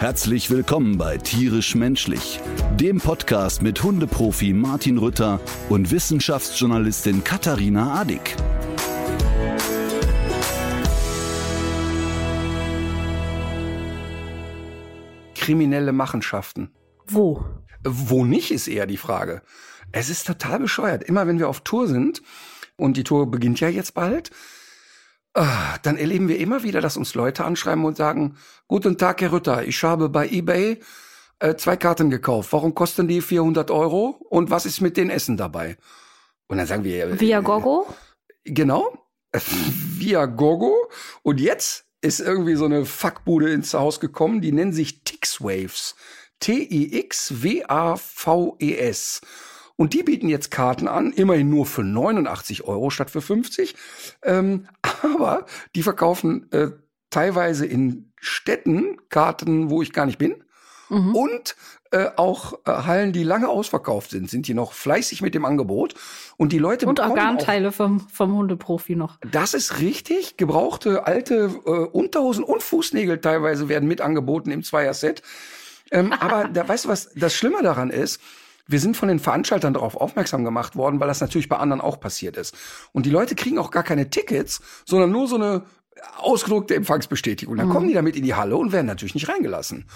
Herzlich willkommen bei Tierisch Menschlich, dem Podcast mit Hundeprofi Martin Rütter und Wissenschaftsjournalistin Katharina Adick. kriminelle Machenschaften. Wo? Wo nicht, ist eher die Frage. Es ist total bescheuert. Immer wenn wir auf Tour sind, und die Tour beginnt ja jetzt bald, dann erleben wir immer wieder, dass uns Leute anschreiben und sagen, Guten Tag, Herr Rütter, ich habe bei eBay äh, zwei Karten gekauft. Warum kosten die 400 Euro? Und was ist mit den Essen dabei? Und dann sagen wir... äh, Via Gogo? Genau. Via Gogo. Und jetzt ist irgendwie so eine Fuckbude ins Haus gekommen, die nennen sich Tixwaves. T-I-X-W-A-V-E-S. Und die bieten jetzt Karten an, immerhin nur für 89 Euro statt für 50. Ähm, aber die verkaufen äh, teilweise in Städten Karten, wo ich gar nicht bin. Mhm. Und äh, auch äh, Hallen, die lange ausverkauft sind, sind die noch fleißig mit dem Angebot. Und die Leute Und bekommen auch- Organteile vom, vom Hundeprofi noch. das ist richtig. Gebrauchte alte äh, Unterhosen und Fußnägel teilweise werden mit angeboten im Zweierset. Ähm, aber da, weißt du, was das Schlimme daran ist? Wir sind von den Veranstaltern darauf aufmerksam gemacht worden, weil das natürlich bei anderen auch passiert ist. Und die Leute kriegen auch gar keine Tickets, sondern nur so eine ausgedruckte Empfangsbestätigung. Dann kommen die damit in die Halle und werden natürlich nicht reingelassen.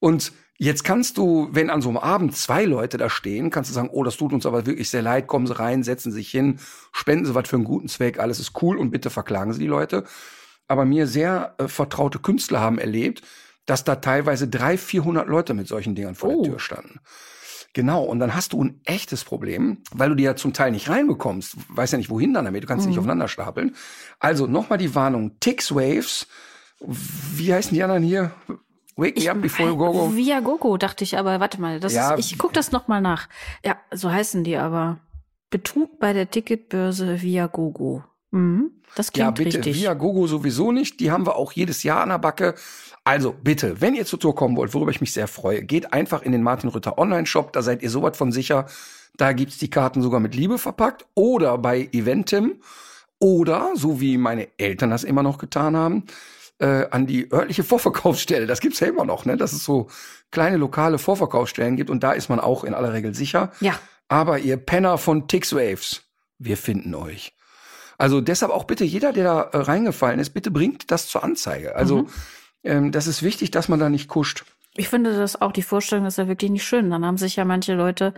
Und jetzt kannst du, wenn an so einem Abend zwei Leute da stehen, kannst du sagen, oh, das tut uns aber wirklich sehr leid, kommen Sie rein, setzen Sie sich hin, spenden Sie was für einen guten Zweck, alles ist cool und bitte verklagen Sie die Leute. Aber mir sehr äh, vertraute Künstler haben erlebt, dass da teilweise 300, 400 Leute mit solchen Dingern vor Oh. der Tür standen. Genau, und dann hast du ein echtes Problem, weil du die ja zum Teil nicht reinbekommst. Weißt ja nicht, wohin dann damit, du kannst sie nicht aufeinander stapeln. Also nochmal die Warnung, Tix Waves, wie heißen die anderen hier? Wake me up before you go go. Via Gogo, dachte ich, aber warte mal, das Ja. ist, ich guck das noch mal nach. Ja, so heißen die aber. Betrug bei der Ticketbörse via Gogo. Mhm, das Ja, klingt bitte, richtig. via Gogo sowieso nicht. Die haben wir auch jedes Jahr an der Backe. Also bitte, wenn ihr zur Tour kommen wollt, worüber ich mich sehr freue, geht einfach in den Martin Rütter Online-Shop. Da seid ihr so was von sicher. Da gibt's die Karten sogar mit Liebe verpackt. Oder bei Eventim. Oder, so wie meine Eltern das immer noch getan haben, äh, an die örtliche Vorverkaufsstelle. Das gibt's ja immer noch, ne? Dass es so kleine lokale Vorverkaufsstellen gibt. Und da ist man auch in aller Regel sicher. Ja, Aber ihr Penner von Tixwaves, wir finden euch. Also deshalb auch bitte jeder, der da äh, reingefallen ist, bitte bringt das zur Anzeige. Also ähm, das ist wichtig, dass man da nicht kuscht. ich finde das auch, die Vorstellung ist ja wirklich nicht schön. Dann haben sich ja manche Leute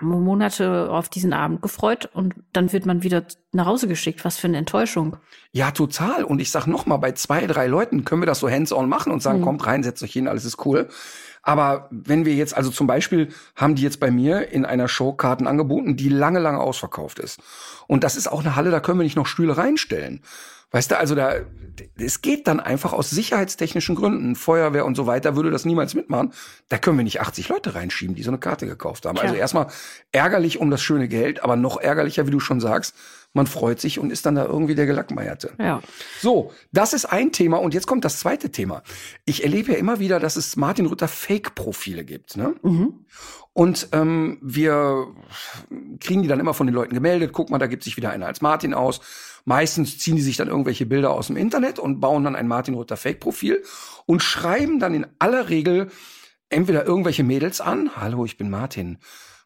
Monate auf diesen Abend gefreut und dann wird man wieder nach Hause geschickt. Was für eine Enttäuschung. Ja, total. Und ich sag noch mal, bei zwei, drei Leuten können wir das so hands-on machen und sagen, kommt rein, setzt euch hin, alles ist cool. Aber wenn wir jetzt, also zum Beispiel haben die jetzt bei mir in einer Show Karten angeboten, die lange, lange ausverkauft ist. Und das ist auch eine Halle, da können wir nicht noch Stühle reinstellen. Weißt du, also da, es geht dann einfach aus sicherheitstechnischen Gründen, Feuerwehr und so weiter würde das niemals mitmachen. Da können wir nicht 80 Leute reinschieben, die so eine Karte gekauft haben. Also Tja. erstmal ärgerlich um das schöne Geld, aber noch ärgerlicher, wie du schon sagst, man freut sich und ist dann da irgendwie der Gelackmeierte. Ja. So, das ist ein Thema und jetzt kommt das zweite Thema. Ich erlebe ja immer wieder, dass es Martin Rütter Fake-Profile gibt. Ne? Und ähm, wir kriegen die dann immer von den Leuten gemeldet. Guck mal, da gibt sich wieder einer als Martin aus. Meistens ziehen die sich dann irgendwelche Bilder aus dem Internet und bauen dann ein Martin Rütter Fake-Profil und schreiben dann in aller Regel entweder irgendwelche Mädels an. Hallo, ich bin Martin.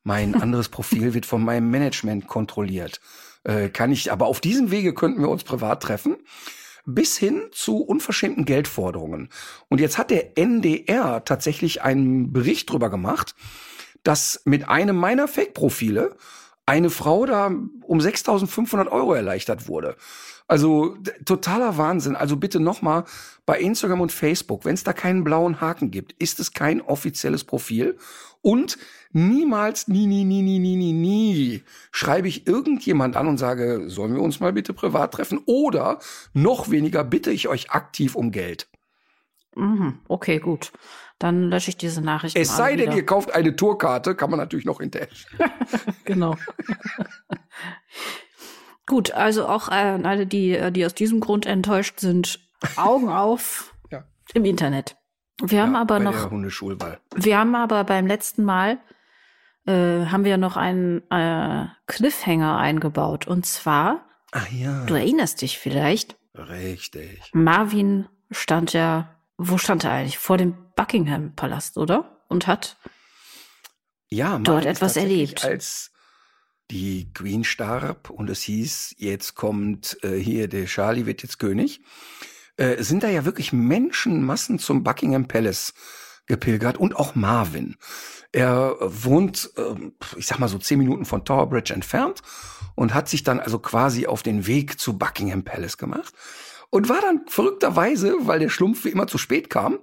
Mein anderes Profil wird von meinem Management kontrolliert. Äh, kann ich, aber auf diesem Wege könnten wir uns privat treffen bis hin zu unverschämten Geldforderungen. Und jetzt hat der NDR tatsächlich einen Bericht drüber gemacht, dass mit einem meiner Fake-Profile eine Frau da um 6.500 Euro erleichtert wurde. Also totaler Wahnsinn. Also bitte nochmal bei Instagram und Facebook, wenn es da keinen blauen Haken gibt, ist es kein offizielles Profil. Und niemals, nie, nie, nie, nie, nie, nie, nie schreibe ich irgendjemand an und sage, sollen wir uns mal bitte privat treffen? Oder noch weniger bitte ich euch aktiv um Geld. Mhm. Okay, gut. Dann lösche ich diese Nachricht. Es sei denn, ihr kauft eine Tourkarte, kann man natürlich noch hinterher. Genau. Gut, also auch an alle, die, äh, die aus diesem Grund enttäuscht sind, Augen auf Ja. im Internet. Wir haben Ja, aber bei noch, wir haben aber beim letzten Mal äh, haben wir noch einen äh, Cliffhanger eingebaut. Und zwar, Ach ja. du erinnerst dich vielleicht, Richtig. Marvin stand ja, wo stand er eigentlich? Vor dem Buckingham-Palast, oder? Und hat Ja, Dort etwas erlebt. Als die Queen starb und es hieß, jetzt kommt äh, hier, der Charlie wird jetzt König, äh, sind da ja wirklich Menschenmassen zum Buckingham Palace gepilgert und auch Marvin. Er wohnt, ähm, ich sag mal so zehn Minuten von Tower Bridge entfernt und hat sich dann also quasi auf den Weg zu Buckingham Palace gemacht und war dann verrückterweise, weil der Schlumpf wie immer zu spät kam,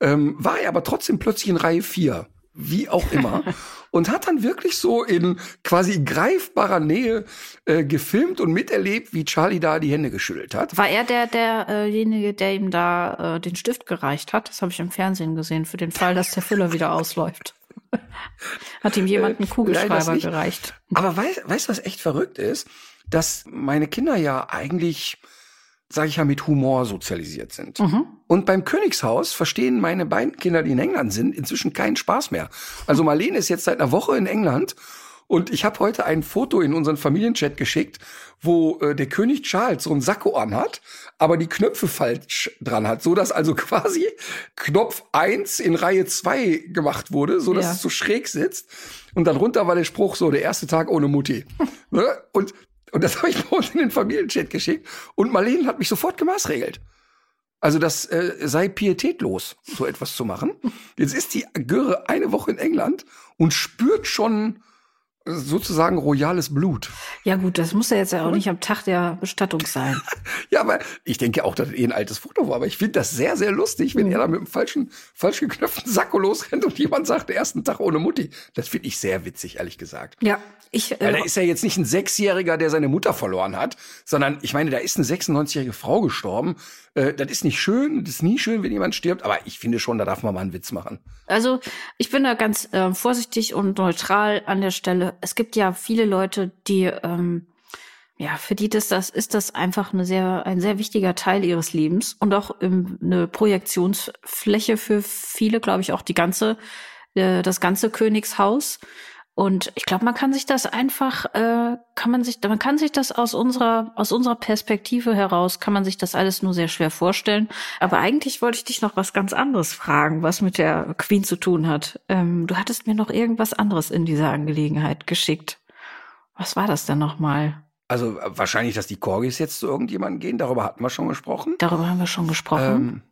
ähm, war er aber trotzdem plötzlich in Reihe 4, wie auch immer, und hat dann wirklich so in quasi greifbarer Nähe äh, gefilmt und miterlebt, wie Charlie da die Hände geschüttelt hat. War er der, derjenige, der ihm da äh, den Stift gereicht hat? Das habe ich im Fernsehen gesehen, für den Fall, dass der Füller wieder ausläuft. hat ihm jemand einen Äh, Kugelschreiber gereicht. Aber weißt weißt du, was echt verrückt ist? Dass meine Kinder ja eigentlich, sage ich ja, mit Humor sozialisiert sind. Mhm. Und beim Königshaus verstehen meine beiden Kinder, die in England sind, inzwischen keinen Spaß mehr. Also Marlene ist jetzt seit einer Woche in England und ich habe heute ein Foto in unseren Familienchat geschickt, wo äh, der König Charles so ein Sakko anhat, aber die Knöpfe falsch dran hat, so dass also quasi Knopf 1 in Reihe 2 gemacht wurde, so dass Ja. es so schräg sitzt. Und dann runter war der Spruch so, der erste Tag ohne Mutti. ne? Und und das habe ich bei uns in den Familienchat geschickt. Und Marlene hat mich sofort gemaßregelt. Also das äh, sei pietätlos, so etwas zu machen. Jetzt ist die Göre eine Woche in England und spürt schon sozusagen royales Blut. Ja gut, das muss ja jetzt ja auch nicht am Tag der Bestattung sein. Ja, aber ich denke auch, dass es eh ein altes Foto war. Aber ich finde das sehr, sehr lustig, wenn er da mit einem falschen, falsch geknöpften Sakko losrennt und jemand sagt, ersten Tag ohne Mutti. Das finde ich sehr witzig, ehrlich gesagt. Ja, ich Weil äh, da ist ja jetzt nicht ein Sechsjähriger, der seine Mutter verloren hat, sondern ich meine, da ist eine 96-jährige Frau gestorben. Äh, das ist nicht schön, das ist nie schön, wenn jemand stirbt, aber ich finde schon, da darf man mal einen Witz machen. Also ich bin da ganz äh, vorsichtig und neutral an der Stelle. Es gibt ja viele Leute, die ähm, ja für die das, das ist das einfach eine sehr ein sehr wichtiger Teil ihres Lebens und auch ähm, eine Projektionsfläche für viele, glaube ich, auch die ganze äh, das ganze Königshaus. Und ich glaube, man kann sich das einfach, äh, kann man sich, man kann sich das aus unserer, aus unserer Perspektive heraus, kann man sich das alles nur sehr schwer vorstellen. Aber eigentlich wollte ich dich noch was ganz anderes fragen, was mit der Queen zu tun hat. Ähm, du hattest mir noch irgendwas anderes in dieser Angelegenheit geschickt. Was war das denn nochmal? Also äh, wahrscheinlich, dass die Corgis jetzt zu irgendjemandem gehen, darüber hatten wir schon gesprochen. Darüber haben wir schon gesprochen. Ähm,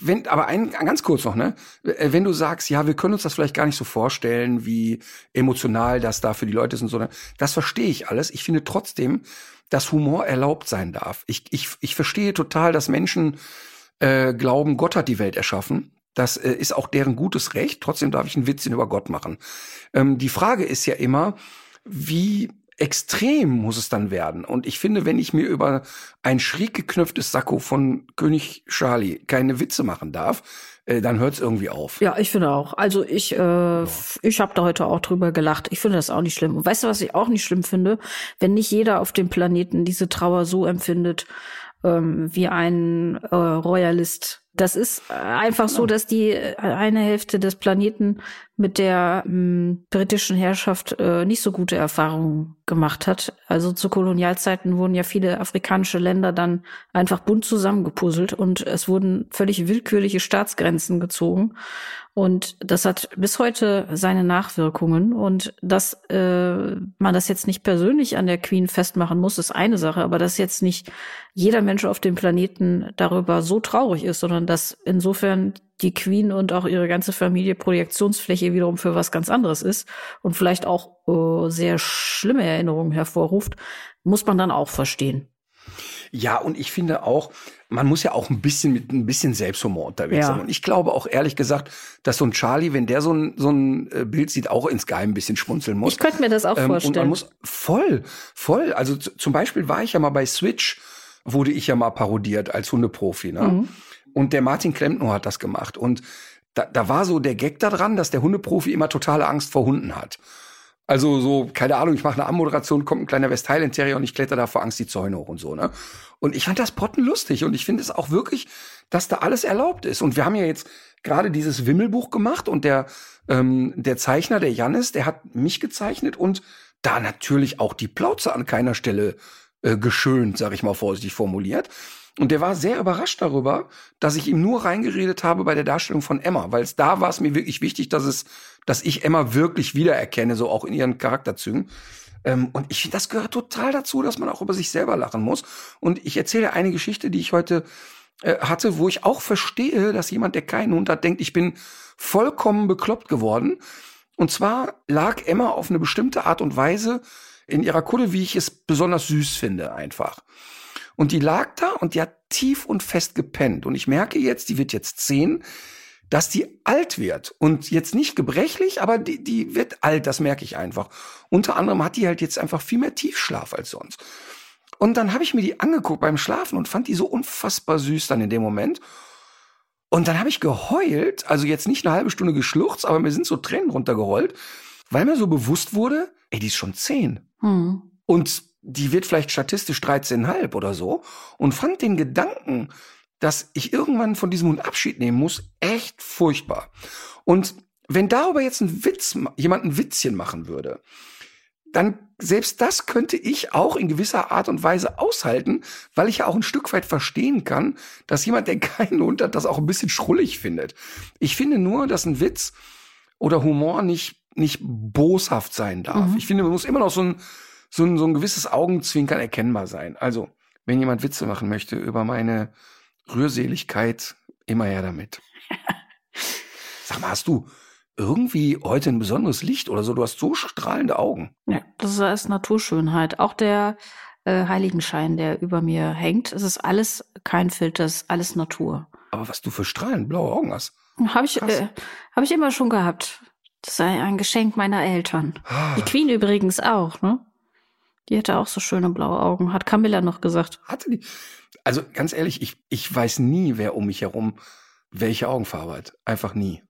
wenn, aber ein, ganz kurz noch, ne? Äh, Wenn du sagst, ja, wir können uns das vielleicht gar nicht so vorstellen, wie emotional das da für die Leute ist und so, ne? das verstehe ich alles. Ich finde trotzdem, dass Humor erlaubt sein darf. Ich, ich, ich verstehe total, dass Menschen äh, glauben, Gott hat die Welt erschaffen. Das äh, ist auch deren gutes Recht. Trotzdem darf ich einen Witzchen über Gott machen. Ähm, die Frage ist ja immer, wie extrem muss es dann werden? Und ich finde, wenn ich mir über ein schräg geknöpftes Sakko von König Charlie keine Witze machen darf, äh, dann hört es irgendwie auf. Ja, ich finde auch. Also ich, äh, ich habe da heute auch drüber gelacht. Ich finde das auch nicht schlimm. Und weißt du, was ich auch nicht schlimm finde? Wenn nicht jeder auf dem Planeten diese Trauer so empfindet ähm, wie ein äh, Royalist. Das ist äh, einfach so, dass die äh, eine Hälfte des Planeten mit der mh, britischen Herrschaft äh, nicht so gute Erfahrungen gemacht hat. Also zu Kolonialzeiten wurden ja viele afrikanische Länder dann einfach bunt zusammengepuzzelt und es wurden völlig willkürliche Staatsgrenzen gezogen. Und das hat bis heute seine Nachwirkungen. Und dass äh, man das jetzt nicht persönlich an der Queen festmachen muss, ist eine Sache, aber dass jetzt nicht jeder Mensch auf dem Planeten darüber so traurig ist, sondern dass insofern die Queen und auch ihre ganze Familie Projektionsfläche wiederum für was ganz anderes ist und vielleicht auch äh, sehr schlimme Erinnerungen hervorruft, muss man dann auch verstehen. Ja, und ich finde auch, man muss ja auch ein bisschen mit ein bisschen Selbsthumor unterwegs Ja. sein. Und ich glaube auch ehrlich gesagt, dass so ein Charlie, wenn der so ein, so ein äh, Bild sieht, auch insgeheim ein bisschen schmunzeln muss. Ich könnte mir das auch Ähm, Und man vorstellen. muss voll, voll. Also zum Beispiel war ich ja mal bei Switch, wurde ich ja mal parodiert als Hundeprofi. Ne? Mhm. Und der Martin Klempner hat das gemacht. Und da, da war so der Gag da dran, dass der Hundeprofi immer totale Angst vor Hunden hat. Also so, keine Ahnung, ich mache eine Anmoderation, kommt ein kleiner West Terrier und ich kletter da vor Angst die Zäune hoch und so, ne? Und ich fand das Potten lustig und ich finde es auch wirklich, dass da alles erlaubt ist. Und wir haben ja jetzt gerade dieses Wimmelbuch gemacht und der, ähm, der Zeichner, der Jannis, der hat mich gezeichnet und da natürlich auch die Plauze an keiner Stelle äh, geschönt, sag ich mal vorsichtig formuliert. Und der war sehr überrascht darüber, dass ich ihm nur reingeredet habe bei der Darstellung von Emma, weil es da war es mir wirklich wichtig, dass es, dass ich Emma wirklich wiedererkenne, so auch in ihren Charakterzügen. Ähm, und ich finde, das gehört total dazu, dass man auch über sich selber lachen muss. Und ich erzähle eine Geschichte, die ich heute äh, hatte, wo ich auch verstehe, dass jemand, der keinen Hund hat, denkt, ich bin vollkommen bekloppt geworden. Und zwar lag Emma auf eine bestimmte Art und Weise in ihrer Kutte, wie ich es besonders süß finde, einfach. Und die lag da und die hat tief und fest gepennt. Und ich merke jetzt, die wird jetzt zehn, dass die alt wird. Und jetzt nicht gebrechlich, aber die, die wird alt, das merke ich einfach. Unter anderem hat die halt jetzt einfach viel mehr Tiefschlaf als sonst. Und dann habe ich mir die angeguckt beim Schlafen und fand die so unfassbar süß dann in dem Moment. Und dann habe ich geheult, also jetzt nicht eine halbe Stunde geschluchzt, aber mir sind so Tränen runtergerollt, weil mir so bewusst wurde, ey, die ist schon zehn. Hm. Und die wird vielleicht statistisch 13,5 oder so und fand den Gedanken, dass ich irgendwann von diesem Hund Abschied nehmen muss, echt furchtbar. Und wenn darüber jetzt ein Witz, jemand ein Witzchen machen würde, dann selbst das könnte ich auch in gewisser Art und Weise aushalten, weil ich ja auch ein Stück weit verstehen kann, dass jemand, der keinen Hund hat, das auch ein bisschen schrullig findet. Ich finde nur, dass ein Witz oder Humor nicht, nicht boshaft sein darf. Mhm. Ich finde, man muss immer noch so ein, so ein, so ein gewisses Augenzwinkern erkennbar sein. Also, wenn jemand Witze machen möchte über meine Rührseligkeit, immer her damit. Sag mal, hast du irgendwie heute ein besonderes Licht oder so? Du hast so strahlende Augen. Ja, das ist Naturschönheit. Auch der äh, Heiligenschein, der über mir hängt, es ist alles kein Filter, es ist alles Natur. Aber was du für strahlend blaue Augen hast. Habe ich, äh, hab ich immer schon gehabt. Das sei ein Geschenk meiner Eltern. Ah. Die Queen übrigens auch, ne? Die hatte auch so schöne blaue Augen, hat Camilla noch gesagt. Hatte die? Also ganz ehrlich, ich, ich weiß nie, wer um mich herum welche Augenfarbe hat. Einfach nie.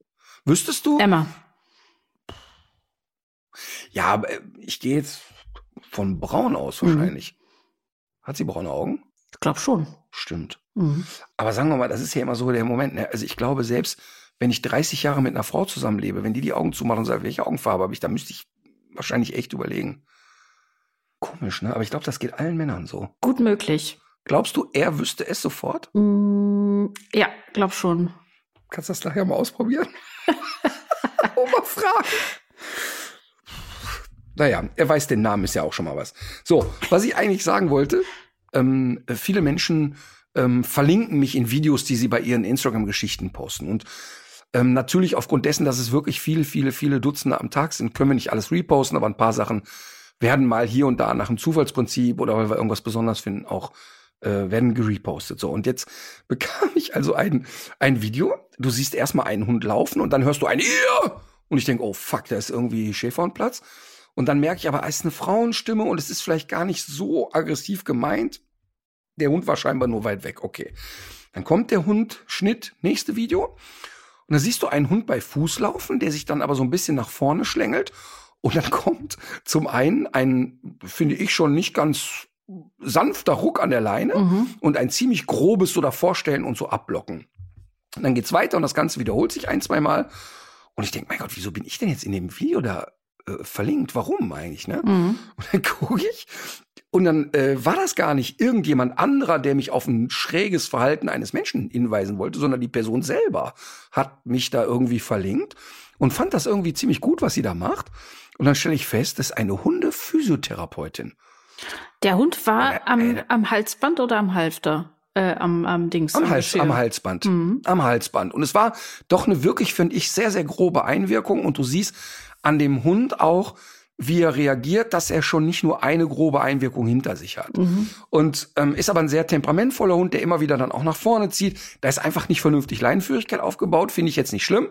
Wüsstest du? Emma. Ja, aber äh, ich gehe jetzt von braun aus mhm. wahrscheinlich. Mhm. Hat sie braune Augen? Ich glaube schon. Stimmt. Mhm. Aber sagen wir mal, das ist ja immer so der Moment. Ne? Also ich glaube, selbst wenn ich 30 Jahre mit einer Frau zusammenlebe, wenn die die Augen zumacht und sagt, welche Augenfarbe habe ich, dann müsste ich wahrscheinlich echt überlegen. Komisch, ne? Aber ich glaube, das geht allen Männern so. Gut möglich. Glaubst du, er wüsste es sofort? Mm, ja, glaub schon. Kannst du das nachher mal ausprobieren? oh, mal fragen. Naja, er weiß den Namen, ist ja auch schon mal was. So, was ich eigentlich sagen wollte, ähm, viele Menschen ähm, verlinken mich in Videos, die sie bei ihren Instagram-Geschichten posten. Und ähm, natürlich aufgrund dessen, dass es wirklich viele, viele, viele Dutzende am Tag sind, können wir nicht alles reposten, aber ein paar Sachen werden mal hier und da nach einem Zufallsprinzip oder weil wir irgendwas besonders finden, auch äh, werden gerepostet. So, und jetzt bekam ich also ein, ein Video. Du siehst erstmal einen Hund laufen und dann hörst du ein Ihr! Und ich denke, oh fuck, da ist irgendwie Schäfer und Platz. Und dann merke ich aber, es ist eine Frauenstimme und es ist vielleicht gar nicht so aggressiv gemeint. Der Hund war scheinbar nur weit weg. Okay. Dann kommt der Hund, Schnitt, nächste Video. Und dann siehst du einen Hund bei Fuß laufen, der sich dann aber so ein bisschen nach vorne schlängelt und dann kommt zum einen ein, finde ich schon nicht ganz sanfter Ruck an der Leine mhm. und ein ziemlich grobes so davorstellen und so abblocken. Und dann geht's weiter und das Ganze wiederholt sich ein, zwei Mal. Und ich denke, mein Gott, wieso bin ich denn jetzt in dem Video da äh, verlinkt? Warum eigentlich, ne? Mhm. Und dann gucke ich und dann äh, war das gar nicht irgendjemand anderer, der mich auf ein schräges Verhalten eines Menschen hinweisen wollte, sondern die Person selber hat mich da irgendwie verlinkt und fand das irgendwie ziemlich gut, was sie da macht. Und dann stelle ich fest, das ist eine Hundephysiotherapeutin. Der Hund war äh, am, äh, am Halsband oder am Halfter? Äh, am, am Dings. Am, Hals, am Halsband. Mhm. Am Halsband. Und es war doch eine wirklich, finde ich, sehr, sehr grobe Einwirkung. Und du siehst an dem Hund auch, wie er reagiert, dass er schon nicht nur eine grobe Einwirkung hinter sich hat. Mhm. Und ähm, ist aber ein sehr temperamentvoller Hund, der immer wieder dann auch nach vorne zieht. Da ist einfach nicht vernünftig Leinenführigkeit aufgebaut, finde ich jetzt nicht schlimm.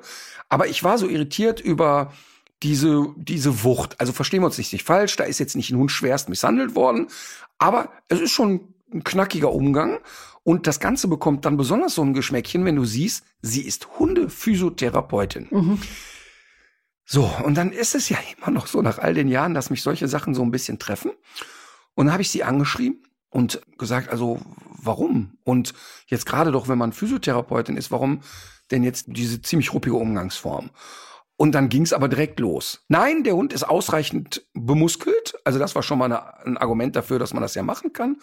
Aber ich war so irritiert über diese, diese Wucht. Also verstehen wir uns nicht, nicht falsch, da ist jetzt nicht ein Hund schwerst misshandelt worden, aber es ist schon ein knackiger Umgang. Und das Ganze bekommt dann besonders so ein Geschmäckchen, wenn du siehst, sie ist Hundephysiotherapeutin. Mhm. So, und dann ist es ja immer noch so nach all den Jahren, dass mich solche Sachen so ein bisschen treffen. Und dann habe ich sie angeschrieben und gesagt, also warum? Und jetzt gerade doch, wenn man Physiotherapeutin ist, warum denn jetzt diese ziemlich ruppige Umgangsform? Und dann ging es aber direkt los. Nein, der Hund ist ausreichend bemuskelt. Also das war schon mal eine, ein Argument dafür, dass man das ja machen kann.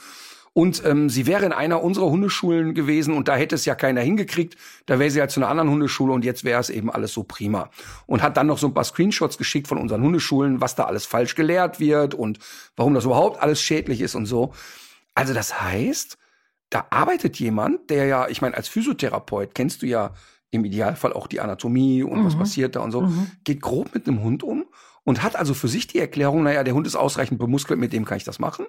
Und ähm, sie wäre in einer unserer Hundeschulen gewesen und da hätte es ja keiner hingekriegt. Da wäre sie halt zu einer anderen Hundeschule und jetzt wäre es eben alles so prima. Und hat dann noch so ein paar Screenshots geschickt von unseren Hundeschulen, was da alles falsch gelehrt wird und warum das überhaupt alles schädlich ist und so. Also das heißt, da arbeitet jemand, der ja, ich meine, als Physiotherapeut kennst du ja im Idealfall auch die Anatomie und mhm. was passiert da und so, mhm. geht grob mit einem Hund um und hat also für sich die Erklärung, naja, der Hund ist ausreichend bemuskelt, mit dem kann ich das machen,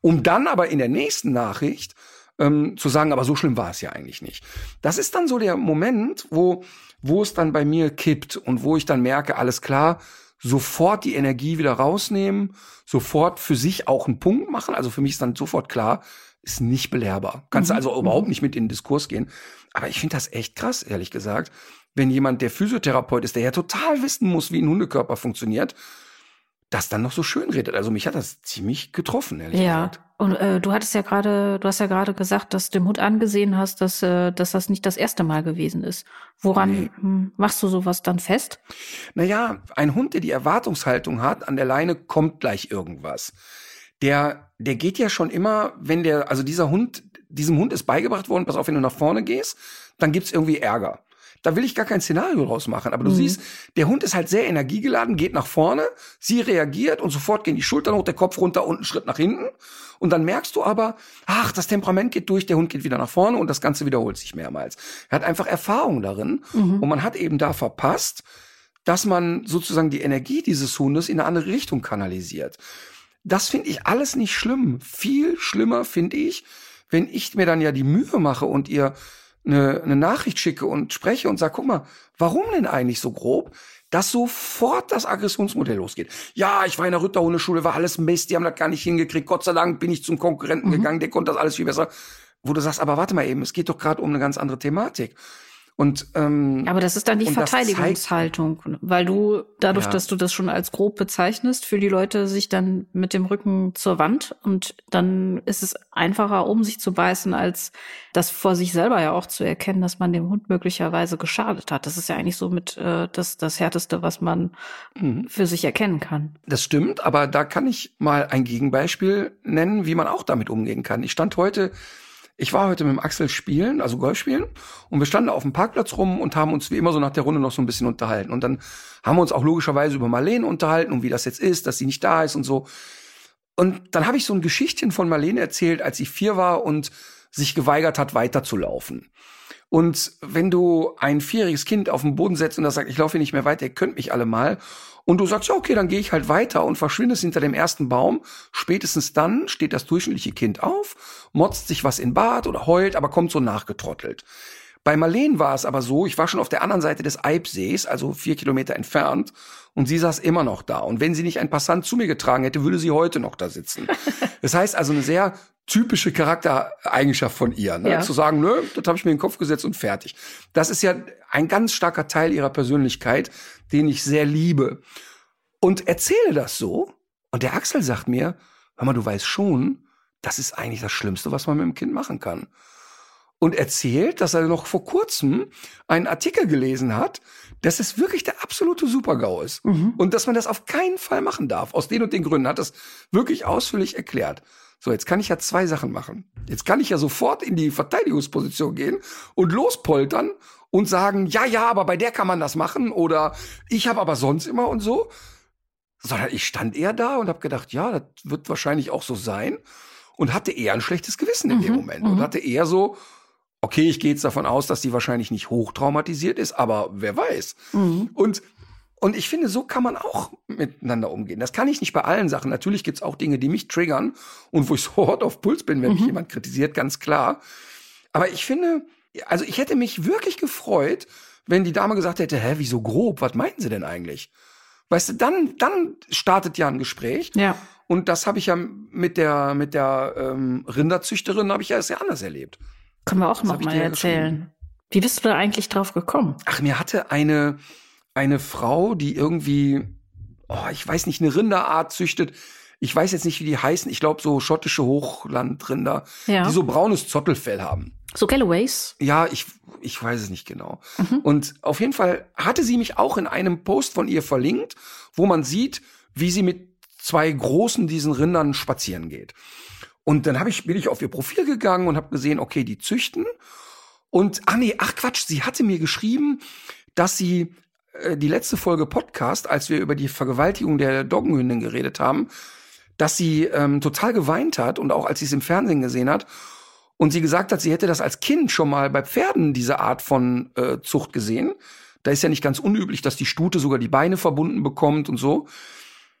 um dann aber in der nächsten Nachricht ähm, zu sagen, aber so schlimm war es ja eigentlich nicht. Das ist dann so der Moment, wo, wo es dann bei mir kippt und wo ich dann merke, alles klar, sofort die Energie wieder rausnehmen, sofort für sich auch einen Punkt machen. Also für mich ist dann sofort klar, ist nicht belehrbar. Kannst mhm. also überhaupt mhm. nicht mit in den Diskurs gehen. Aber ich finde das echt krass, ehrlich gesagt, wenn jemand, der Physiotherapeut ist, der ja total wissen muss, wie ein Hundekörper funktioniert, das dann noch so schön redet. Also mich hat das ziemlich getroffen, ehrlich ja. gesagt. Und äh, du hattest ja gerade, du hast ja gerade gesagt, dass du dem Hund angesehen hast, dass, äh, dass das nicht das erste Mal gewesen ist. Woran nee. Machst du sowas dann fest? Naja, ein Hund, der die Erwartungshaltung hat, an der Leine kommt gleich irgendwas. Der, der geht ja schon immer, wenn der, also dieser Hund, diesem Hund ist beigebracht worden, pass auf, wenn du nach vorne gehst, dann gibt's irgendwie Ärger. Da will ich gar kein Szenario draus machen. Aber du mhm. siehst, der Hund ist halt sehr energiegeladen, geht nach vorne, sie reagiert und sofort gehen die Schultern hoch, der Kopf runter und einen Schritt nach hinten. Und dann merkst du aber, ach, das Temperament geht durch, der Hund geht wieder nach vorne und das Ganze wiederholt sich mehrmals. Er hat einfach Erfahrung darin mhm. und man hat eben da verpasst, dass man sozusagen die Energie dieses Hundes in eine andere Richtung kanalisiert. Das finde ich alles nicht schlimm. Viel schlimmer finde ich, wenn ich mir dann ja die Mühe mache und ihr eine, eine Nachricht schicke und spreche und sage, guck mal, warum denn eigentlich so grob? dass sofort das Aggressionsmodell losgeht. Ja, ich war in der Ritterhundeschule, war alles Mist, die haben das gar nicht hingekriegt. Gott sei Dank bin ich zum Konkurrenten mhm. gegangen, der konnte das alles viel besser. Wo du sagst, aber warte mal eben, es geht doch gerade um eine ganz andere Thematik. Und, ähm, Aber das ist dann die Verteidigungshaltung, weil du dadurch, ja. dass du das schon als grob bezeichnest, für die Leute sich dann mit dem Rücken zur Wand und dann ist es einfacher, um sich zu beißen, als das vor sich selber ja auch zu erkennen, dass man dem Hund möglicherweise geschadet hat. Das ist ja eigentlich so mit äh, das, das Härteste, was man mhm. für sich erkennen kann. Das stimmt, aber da kann ich mal ein Gegenbeispiel nennen, wie man auch damit umgehen kann. Ich stand heute ich war heute mit dem Axel spielen, also Golf spielen, und wir standen auf dem Parkplatz rum und haben uns wie immer so nach der Runde noch so ein bisschen unterhalten. Und dann haben wir uns auch logischerweise über Marlene unterhalten und wie das jetzt ist, dass sie nicht da ist und so. Und dann habe ich so ein Geschichtchen von Marlene erzählt, als sie vier war und sich geweigert hat, weiterzulaufen. Und wenn du ein vierjähriges Kind auf den Boden setzt und das sagt, ich laufe hier nicht mehr weiter, ihr könnt mich alle mal, und du sagst, ja, okay, dann gehe ich halt weiter und verschwindest hinter dem ersten Baum. Spätestens dann steht das durchschnittliche Kind auf, motzt sich was in Bad oder heult, aber kommt so nachgetrottelt. Bei Marleen war es aber so, ich war schon auf der anderen Seite des Eibsees, also vier Kilometer entfernt, und sie saß immer noch da. Und wenn sie nicht ein Passant zu mir getragen hätte, würde sie heute noch da sitzen. Das heißt also eine sehr typische Charaktereigenschaft von ihr, ne? Ja. zu sagen, nö, das habe ich mir in den Kopf gesetzt und fertig. Das ist ja ein ganz starker Teil ihrer Persönlichkeit, den ich sehr liebe. Und erzähle das so, und der Axel sagt mir, hör mal, du weißt schon, das ist eigentlich das Schlimmste, was man mit dem Kind machen kann. Und erzählt, dass er noch vor kurzem einen Artikel gelesen hat, dass es wirklich der absolute Supergau ist. Mhm. Und dass man das auf keinen Fall machen darf. Aus den und den Gründen hat das wirklich ausführlich erklärt. So, jetzt kann ich ja zwei Sachen machen. Jetzt kann ich ja sofort in die Verteidigungsposition gehen und lospoltern und sagen, ja, ja, aber bei der kann man das machen oder ich habe aber sonst immer und so. Sondern ich stand eher da und habe gedacht, ja, das wird wahrscheinlich auch so sein und hatte eher ein schlechtes Gewissen in mhm, dem Moment und mhm. hatte eher so, okay, ich gehe jetzt davon aus, dass die wahrscheinlich nicht hochtraumatisiert ist, aber wer weiß. Mhm. Und und ich finde, so kann man auch miteinander umgehen. Das kann ich nicht bei allen Sachen. Natürlich gibt's auch Dinge, die mich triggern und wo ich so hot auf Puls bin, wenn mhm. mich jemand kritisiert, ganz klar. Aber ich finde, also ich hätte mich wirklich gefreut, wenn die Dame gesagt hätte, hä, wieso grob? Was meinen Sie denn eigentlich? Weißt du, dann, dann startet ja ein Gespräch. Ja. Und das habe ich ja mit der, mit der ähm, Rinderzüchterin, habe ich ja sehr anders erlebt. Können wir auch das noch mal erzählen. Wie bist du da eigentlich drauf gekommen? Ach, mir hatte eine, eine Frau, die irgendwie, oh, ich weiß nicht, eine Rinderart züchtet. Ich weiß jetzt nicht, wie die heißen. Ich glaube, so schottische Hochlandrinder, Ja. die so braunes Zottelfell haben. So Galloways. Ja, ich, ich weiß es nicht genau. Und auf jeden Fall hatte sie mich auch in einem Post von ihr verlinkt, wo man sieht, wie sie mit zwei großen diesen Rindern spazieren geht. Und dann hab ich, bin ich auf ihr Profil gegangen und habe gesehen, okay, die züchten. Und, ah nee, ach Quatsch, sie hatte mir geschrieben, dass sie äh, die letzte Folge Podcast, als wir über die Vergewaltigung der Doggenhündin geredet haben, dass sie ähm, total geweint hat und auch als sie es im Fernsehen gesehen hat und sie gesagt hat, sie hätte das als Kind schon mal bei Pferden diese Art von äh, Zucht gesehen. Da ist ja nicht ganz unüblich, dass die Stute sogar die Beine verbunden bekommt und so.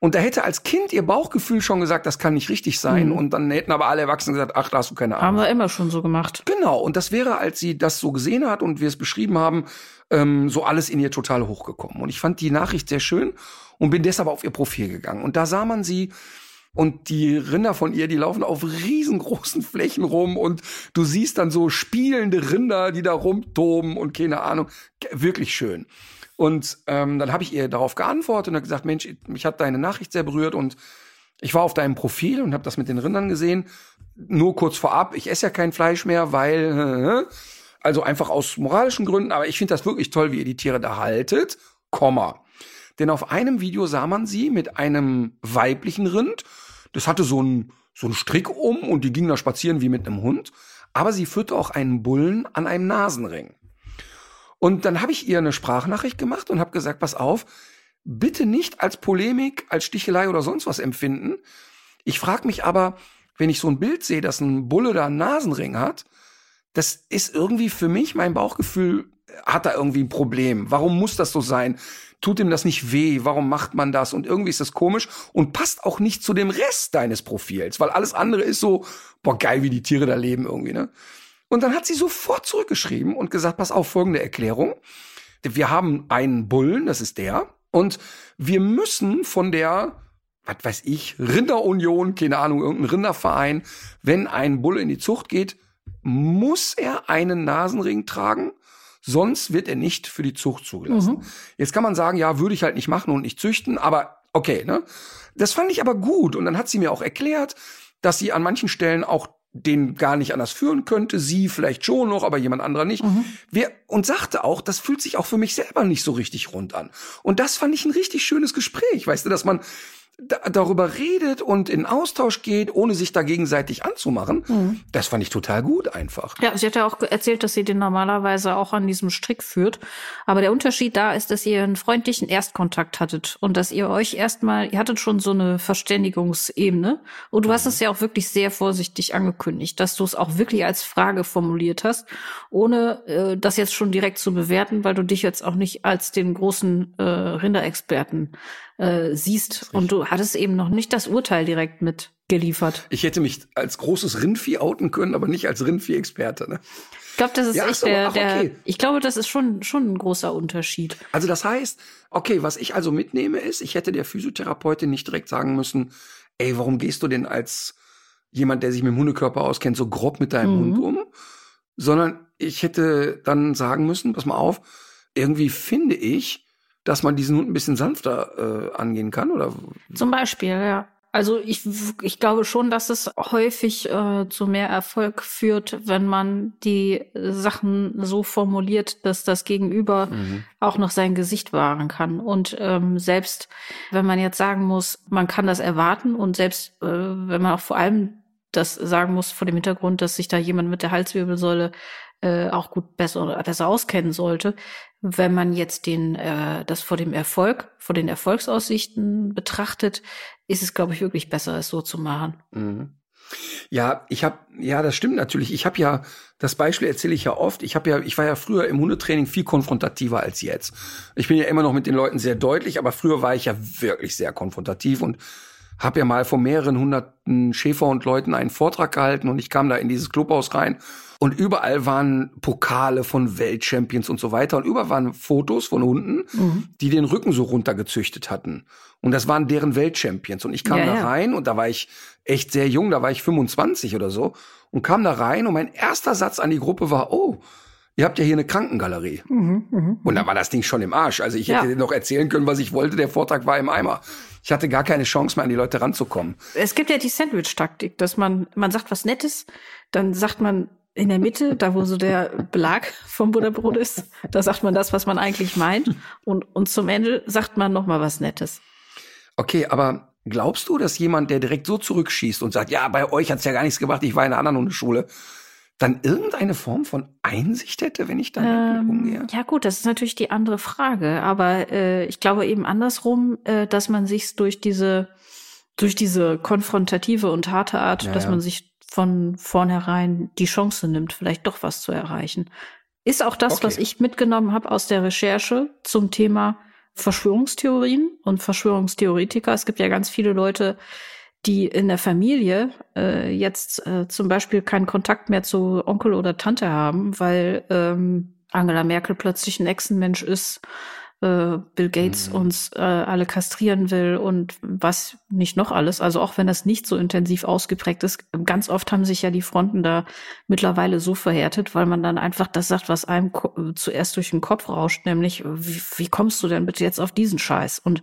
Und da hätte als Kind ihr Bauchgefühl schon gesagt, das kann nicht richtig sein. Und dann hätten aber alle Erwachsenen gesagt, ach, da hast du keine Ahnung. Haben wir immer schon so gemacht. Genau, und das wäre, als sie das so gesehen hat und wir es beschrieben haben, ähm, so alles in ihr total hochgekommen. Und ich fand die Nachricht sehr schön und bin deshalb auf ihr Profil gegangen. Und da sah man sie und die Rinder von ihr, die laufen auf riesengroßen Flächen rum und du siehst dann so spielende Rinder, die da rumtoben und keine Ahnung. Wirklich schön. Und ähm, dann habe ich ihr darauf geantwortet und habe gesagt, Mensch, mich hat deine Nachricht sehr berührt und ich war auf deinem Profil und habe das mit den Rindern gesehen. Nur kurz vorab, ich esse ja kein Fleisch mehr, weil, also einfach aus moralischen Gründen, aber ich finde das wirklich toll, wie ihr die Tiere da haltet, Komma. Denn auf einem Video sah man sie mit einem weiblichen Rind. Das hatte so einen, so einen Strick um und die ging da spazieren wie mit einem Hund. Aber sie führte auch einen Bullen an einem Nasenring. Und dann habe ich ihr eine Sprachnachricht gemacht und habe gesagt, pass auf, bitte nicht als Polemik, als Stichelei oder sonst was empfinden. Ich frage mich aber, wenn ich so ein Bild sehe, dass ein Bulle da einen Nasenring hat, das ist irgendwie für mich, mein Bauchgefühl hat da irgendwie ein Problem. Warum muss das so sein? Tut ihm das nicht weh? Warum macht man das? Und irgendwie ist das komisch und passt auch nicht zu dem Rest deines Profils, weil alles andere ist so, boah, geil, wie die Tiere da leben irgendwie, ne? Und dann hat sie sofort zurückgeschrieben und gesagt, pass auf, folgende Erklärung. Wir haben einen Bullen, das ist der, und wir müssen von der, was weiß ich, Rinderunion, keine Ahnung, irgendein Rinderverein, wenn ein Bulle in die Zucht geht, muss er einen Nasenring tragen, sonst wird er nicht für die Zucht zugelassen. Jetzt kann man sagen, ja, würde ich halt nicht machen und nicht züchten, aber okay, ne? Das fand ich aber gut und dann hat sie mir auch erklärt, dass sie an manchen Stellen auch den gar nicht anders führen könnte, sie vielleicht schon noch, aber jemand anderer nicht. Wir, und sagte auch, das fühlt sich auch für mich selber nicht so richtig rund an. Und das fand ich ein richtig schönes Gespräch, weißt du, dass man darüber redet und in Austausch geht, ohne sich da gegenseitig anzumachen. Das fand ich total gut einfach. Ja, sie hat ja auch erzählt, dass sie den normalerweise auch an diesem Strick führt. Aber der Unterschied da ist, dass ihr einen freundlichen Erstkontakt hattet und dass ihr euch erstmal, ihr hattet schon so eine Verständigungsebene. Und du hast es ja auch wirklich sehr vorsichtig angekündigt, dass du es auch wirklich als Frage formuliert hast, ohne äh, das jetzt schon direkt zu bewerten, weil du dich jetzt auch nicht als den großen äh, Rinderexperten äh, siehst. Und du hattest eben noch nicht das Urteil direkt mitgeliefert. Ich hätte mich als großes Rindvieh outen können, aber nicht als Rindvieh-Experte. Ne? Ich glaube, das ist Ja, echt so, der, ach, der okay. ich glaube, das ist schon, schon ein großer Unterschied. Also das heißt, okay, was ich also mitnehme ist, ich hätte der Physiotherapeutin nicht direkt sagen müssen, ey, warum gehst du denn als jemand, der sich mit dem Hundekörper auskennt, so grob mit deinem Mhm. Hund um? Sondern ich hätte dann sagen müssen, pass mal auf, irgendwie finde ich, dass man diesen Hund ein bisschen sanfter äh, angehen kann, oder? Zum Beispiel, ja. Also ich, ich glaube schon, dass es häufig äh, zu mehr Erfolg führt, wenn man die Sachen so formuliert, dass das Gegenüber auch noch sein Gesicht wahren kann. Und ähm, selbst wenn man jetzt sagen muss, man kann das erwarten und selbst äh, wenn man auch vor allem das sagen muss vor dem Hintergrund, dass sich da jemand mit der Halswirbelsäule äh, auch gut besser, besser auskennen sollte. Wenn man jetzt den, äh, das vor dem Erfolg, vor den Erfolgsaussichten betrachtet, ist es, glaube ich, wirklich besser, es so zu machen. Mhm. Ja, ich habe, ja, das stimmt natürlich. Ich habe ja, das Beispiel erzähle ich ja oft. Ich habe ja, ich war ja früher im Hundetraining viel konfrontativer als jetzt. Ich bin ja immer noch mit den Leuten sehr deutlich, aber früher war ich ja wirklich sehr konfrontativ und habe ja mal vor mehreren hunderten Schäfer und Leuten einen Vortrag gehalten und ich kam da in dieses Clubhaus rein und überall waren Pokale von Weltchampions und so weiter und überall waren Fotos von Hunden, die den Rücken so runtergezüchtet hatten. Und das waren deren Weltchampions. Und ich kam Ja, da ja. rein und da war ich echt sehr jung, da war ich 25 oder so und kam da rein und mein erster Satz an die Gruppe war, oh, ihr habt ja hier eine Krankengalerie. Mhm, Und da war das Ding schon im Arsch. Also ich Ja. hätte noch erzählen können, was ich wollte. Der Vortrag war im Eimer. Ich hatte gar keine Chance mehr, an die Leute ranzukommen. Es gibt ja die Sandwich-Taktik, dass man, man sagt was Nettes, dann sagt man in der Mitte, da wo so der Belag vom Butterbrot ist, da sagt man das, was man eigentlich meint. Und, und zum Ende sagt man noch mal was Nettes. Okay, aber glaubst du, dass jemand, der direkt so zurückschießt und sagt, ja, bei euch hat's ja gar nichts gebracht, ich war in einer anderen Hundeschule, dann irgendeine Form von Einsicht hätte, wenn ich damit Ähm, umgehe? ja gut, das ist natürlich die andere Frage. Aber äh, ich glaube eben andersrum, äh, dass man sich durch diese, durch diese konfrontative und harte Art, Ja, dass ja. man sich von vornherein die Chance nimmt, vielleicht doch was zu erreichen. Ist auch das, Okay. was ich mitgenommen habe aus der Recherche zum Thema Verschwörungstheorien und Verschwörungstheoretiker. Es gibt ja ganz viele Leute, die in der Familie äh, jetzt äh, zum Beispiel keinen Kontakt mehr zu Onkel oder Tante haben, weil ähm, Angela Merkel plötzlich ein Echsenmensch ist, äh, Bill Gates Mhm. uns äh, alle kastrieren will und was nicht noch alles. Also auch wenn das nicht so intensiv ausgeprägt ist, ganz oft haben sich ja die Fronten da mittlerweile so verhärtet, weil man dann einfach das sagt, was einem zuerst durch den Kopf rauscht, nämlich wie, wie kommst du denn bitte jetzt auf diesen Scheiß? Und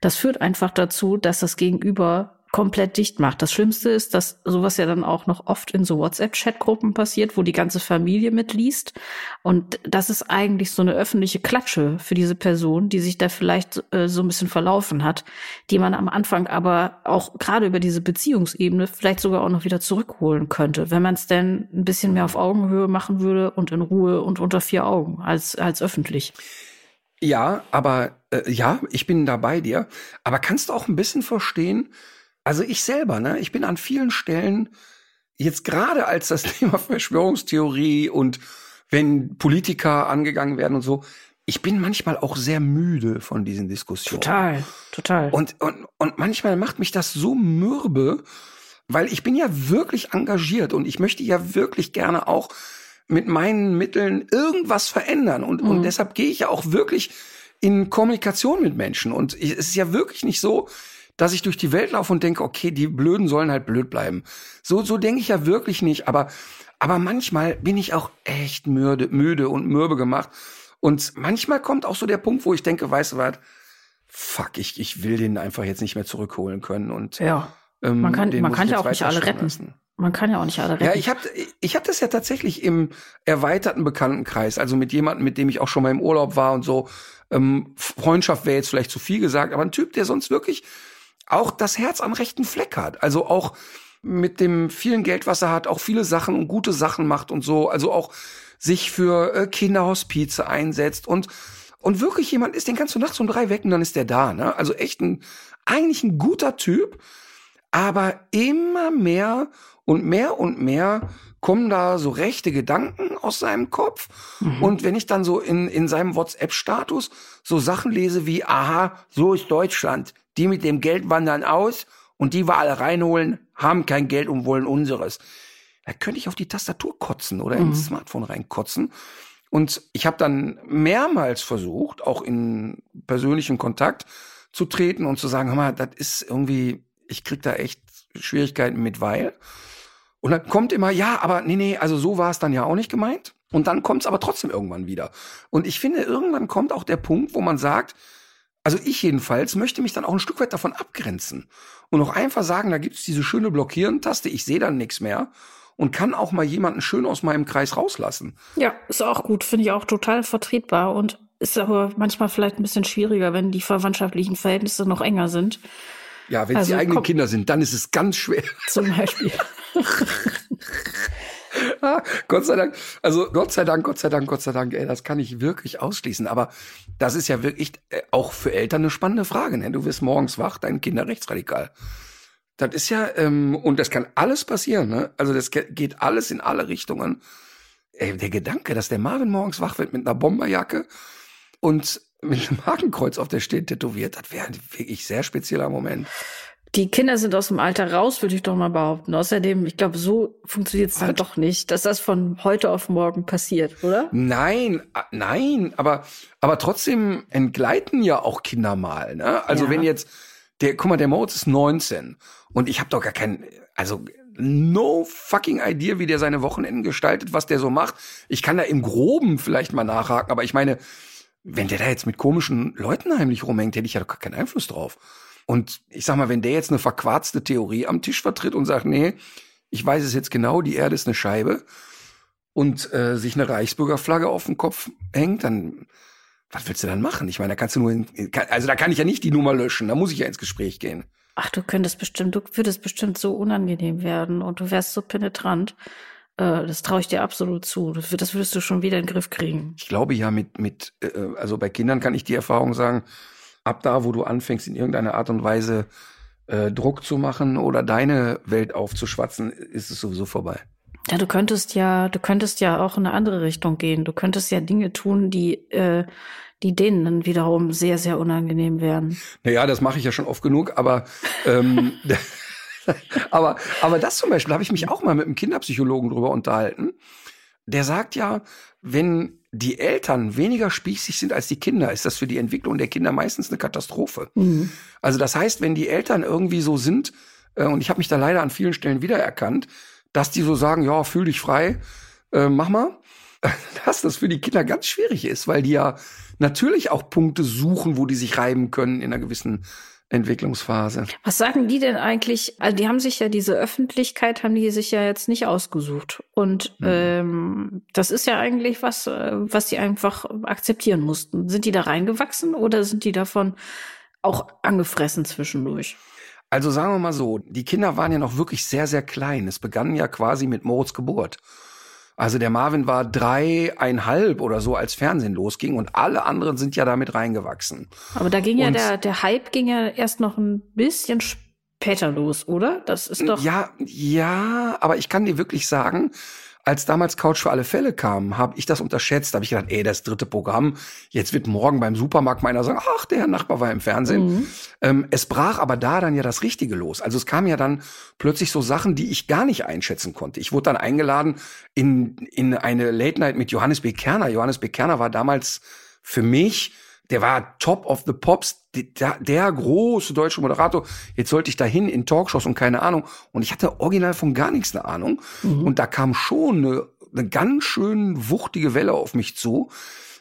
das führt einfach dazu, dass das Gegenüber komplett dicht macht. Das Schlimmste ist, dass sowas ja dann auch noch oft in so WhatsApp-Chatgruppen passiert, wo die ganze Familie mitliest. Und das ist eigentlich so eine öffentliche Klatsche für diese Person, die sich da vielleicht äh, so ein bisschen verlaufen hat, die man am Anfang aber auch gerade über diese Beziehungsebene vielleicht sogar auch noch wieder zurückholen könnte, wenn man es denn ein bisschen mehr auf Augenhöhe machen würde und in Ruhe und unter vier Augen als, als öffentlich. Ja, aber äh, ja, ich bin da bei dir. Aber kannst du auch ein bisschen verstehen? Also ich selber, ne, ich bin an vielen Stellen jetzt gerade als das Thema Verschwörungstheorie und wenn Politiker angegangen werden und so, ich bin manchmal auch sehr müde von diesen Diskussionen. Total, total. Und, und, und manchmal macht mich das so mürbe, weil ich bin ja wirklich engagiert und ich möchte ja wirklich gerne auch mit meinen Mitteln irgendwas verändern. Und, und deshalb gehe ich ja auch wirklich in Kommunikation mit Menschen. Und es ist ja wirklich nicht so, dass ich durch die Welt laufe und denke, okay, die Blöden sollen halt blöd bleiben. So, so denke ich ja wirklich nicht. Aber, aber manchmal bin ich auch echt müde, müde und mürbe gemacht. Und manchmal kommt auch so der Punkt, wo ich denke, weißt du was, fuck, ich, ich will den einfach jetzt nicht mehr zurückholen können. Und ja. ähm, Man kann, man kann ja auch nicht alle retten. lassen. Man kann ja auch nicht alle retten. Ja, ich habe ich hab das ja tatsächlich im erweiterten Bekanntenkreis, also mit jemandem, mit dem ich auch schon mal im Urlaub war und so. Ähm, Freundschaft wäre jetzt vielleicht zu viel gesagt, aber ein Typ, der sonst wirklich auch das Herz am rechten Fleck hat. Also auch mit dem vielen Geld, was er hat, auch viele Sachen und gute Sachen macht und so. Also auch sich für äh, Kinderhospize einsetzt und und wirklich jemand ist, den kannst du nachts um drei wecken, dann ist der da. Ne? Also echt ein eigentlich ein guter Typ, aber immer mehr und mehr und mehr kommen da so rechte Gedanken aus seinem Kopf. Und wenn ich dann so in, in seinem WhatsApp-Status so Sachen lese wie, aha, so ist Deutschland. Die mit dem Geld wandern aus und die wir alle reinholen, haben kein Geld und wollen unseres. Da könnte ich auf die Tastatur kotzen oder ins Smartphone reinkotzen. Und ich habe dann mehrmals versucht, auch in persönlichen Kontakt zu treten und zu sagen, hör mal, das ist irgendwie, ich krieg da echt Schwierigkeiten mit, weil. Und dann kommt immer, ja, aber nee, nee, also so war es dann ja auch nicht gemeint. Und dann kommt es aber trotzdem irgendwann wieder. Und ich finde, irgendwann kommt auch der Punkt, wo man sagt, also ich jedenfalls möchte mich dann auch ein Stück weit davon abgrenzen und auch einfach sagen, da gibt's diese schöne Blockieren-Taste, ich sehe dann nichts mehr und kann auch mal jemanden schön aus meinem Kreis rauslassen. Ja, ist auch gut, finde ich auch total vertretbar und ist aber manchmal vielleicht ein bisschen schwieriger, wenn die verwandtschaftlichen Verhältnisse noch enger sind, Ja, wenn es Also die eigenen komm- Kinder sind, dann ist es ganz schwer. zum Beispiel. Gott sei Dank, also Gott sei Dank, Gott sei Dank, Gott sei Dank, ey, das kann ich wirklich ausschließen. Aber das ist ja wirklich äh, auch für Eltern eine spannende Frage. Ne? Du wirst morgens wach, dein Kinder rechtsradikal. Das ist ja, ähm, und das kann alles passieren, ne? Also das ge- geht alles in alle Richtungen. Ey, der Gedanke, dass der Marvin morgens wach wird mit einer Bomberjacke und mit einem Hakenkreuz auf der Stirn tätowiert, das wäre ein wirklich sehr spezieller Moment. Die Kinder sind aus dem Alter raus, würde ich doch mal behaupten. Außerdem, ich glaube, so funktioniert es dann doch nicht, dass das von heute auf morgen passiert, oder? Nein, nein, aber, aber trotzdem entgleiten ja auch Kinder mal. Ne? Also Ja. wenn jetzt, der, guck mal, der Moritz ist 19 und ich habe doch gar keinen, also no fucking idea, wie der seine Wochenenden gestaltet, was der so macht. Ich kann da im Groben vielleicht mal nachhaken, aber ich meine, wenn der da jetzt mit komischen Leuten heimlich rumhängt, hätte ich ja gar keinen Einfluss drauf. Und ich sag mal, wenn der jetzt eine verquarzte Theorie am Tisch vertritt und sagt, nee, ich weiß es jetzt genau, die Erde ist eine Scheibe und äh, sich eine Reichsbürgerflagge auf den Kopf hängt, dann was willst du dann machen? Ich meine, da kannst du nur, in, also da kann ich ja nicht die Nummer löschen, da muss ich ja ins Gespräch gehen. Ach, du könntest bestimmt, du würdest bestimmt so unangenehm werden und du wärst so penetrant. Äh, das traue ich dir absolut zu. Das, das würdest du schon wieder in den Griff kriegen. Ich glaube ja, mit, mit, äh, also bei Kindern kann ich die Erfahrung sagen, ab da, wo du anfängst, in irgendeiner Art und Weise äh, Druck zu machen oder deine Welt aufzuschwatzen, ist es sowieso vorbei. Ja, du könntest ja, du könntest ja auch in eine andere Richtung gehen. Du könntest ja Dinge tun, die, äh, die denen dann wiederum sehr, sehr unangenehm wären. Naja, das mache ich ja schon oft genug, aber ähm, aber, aber das zum Beispiel habe ich mich auch mal mit einem Kinderpsychologen drüber unterhalten. Der sagt ja, wenn die Eltern weniger spießig sind als die Kinder, ist das für die Entwicklung der Kinder meistens eine Katastrophe. Mhm. Also das heißt, wenn die Eltern irgendwie so sind, äh, und ich habe mich da leider an vielen Stellen wiedererkannt, dass die so sagen, ja, fühl dich frei, äh, mach mal, dass das für die Kinder ganz schwierig ist, weil die ja natürlich auch Punkte suchen, wo die sich reiben können in einer gewissen Entwicklungsphase. Was sagen die denn eigentlich? Also die haben sich ja diese Öffentlichkeit haben die sich ja jetzt nicht ausgesucht und mhm. ähm, das ist ja eigentlich was, äh, was die einfach akzeptieren mussten. Sind die da reingewachsen oder sind die davon auch angefressen zwischendurch? Also sagen wir mal so, die Kinder waren ja noch wirklich sehr, sehr klein. Es begann ja quasi mit Moritz Geburt. Also der Marvin war dreieinhalb oder so, als Fernsehen losging und alle anderen sind ja damit reingewachsen. Aber da ging und ja der, der Hype ging ja erst noch ein bisschen später los, oder? Das ist doch. Ja, ja, aber ich kann dir wirklich sagen, als damals Couch für alle Fälle kam, habe ich das unterschätzt. Da habe ich gedacht, ey, das dritte Programm, jetzt wird morgen beim Supermarkt meiner sagen, ach, der Herr Nachbar war im Fernsehen. Mhm. Ähm, es brach aber da dann ja das Richtige los. Also es kam ja dann plötzlich so Sachen, die ich gar nicht einschätzen konnte. Ich wurde dann eingeladen in, in eine Late Night mit Johannes B. Kerner. Johannes B. Kerner war damals für mich der war Top of the Pops, der, der, große deutsche Moderator. Jetzt sollte ich dahin in Talkshows und keine Ahnung. Und ich hatte original von gar nichts eine Ahnung. Mhm. Und da kam schon eine, eine ganz schön wuchtige Welle auf mich zu.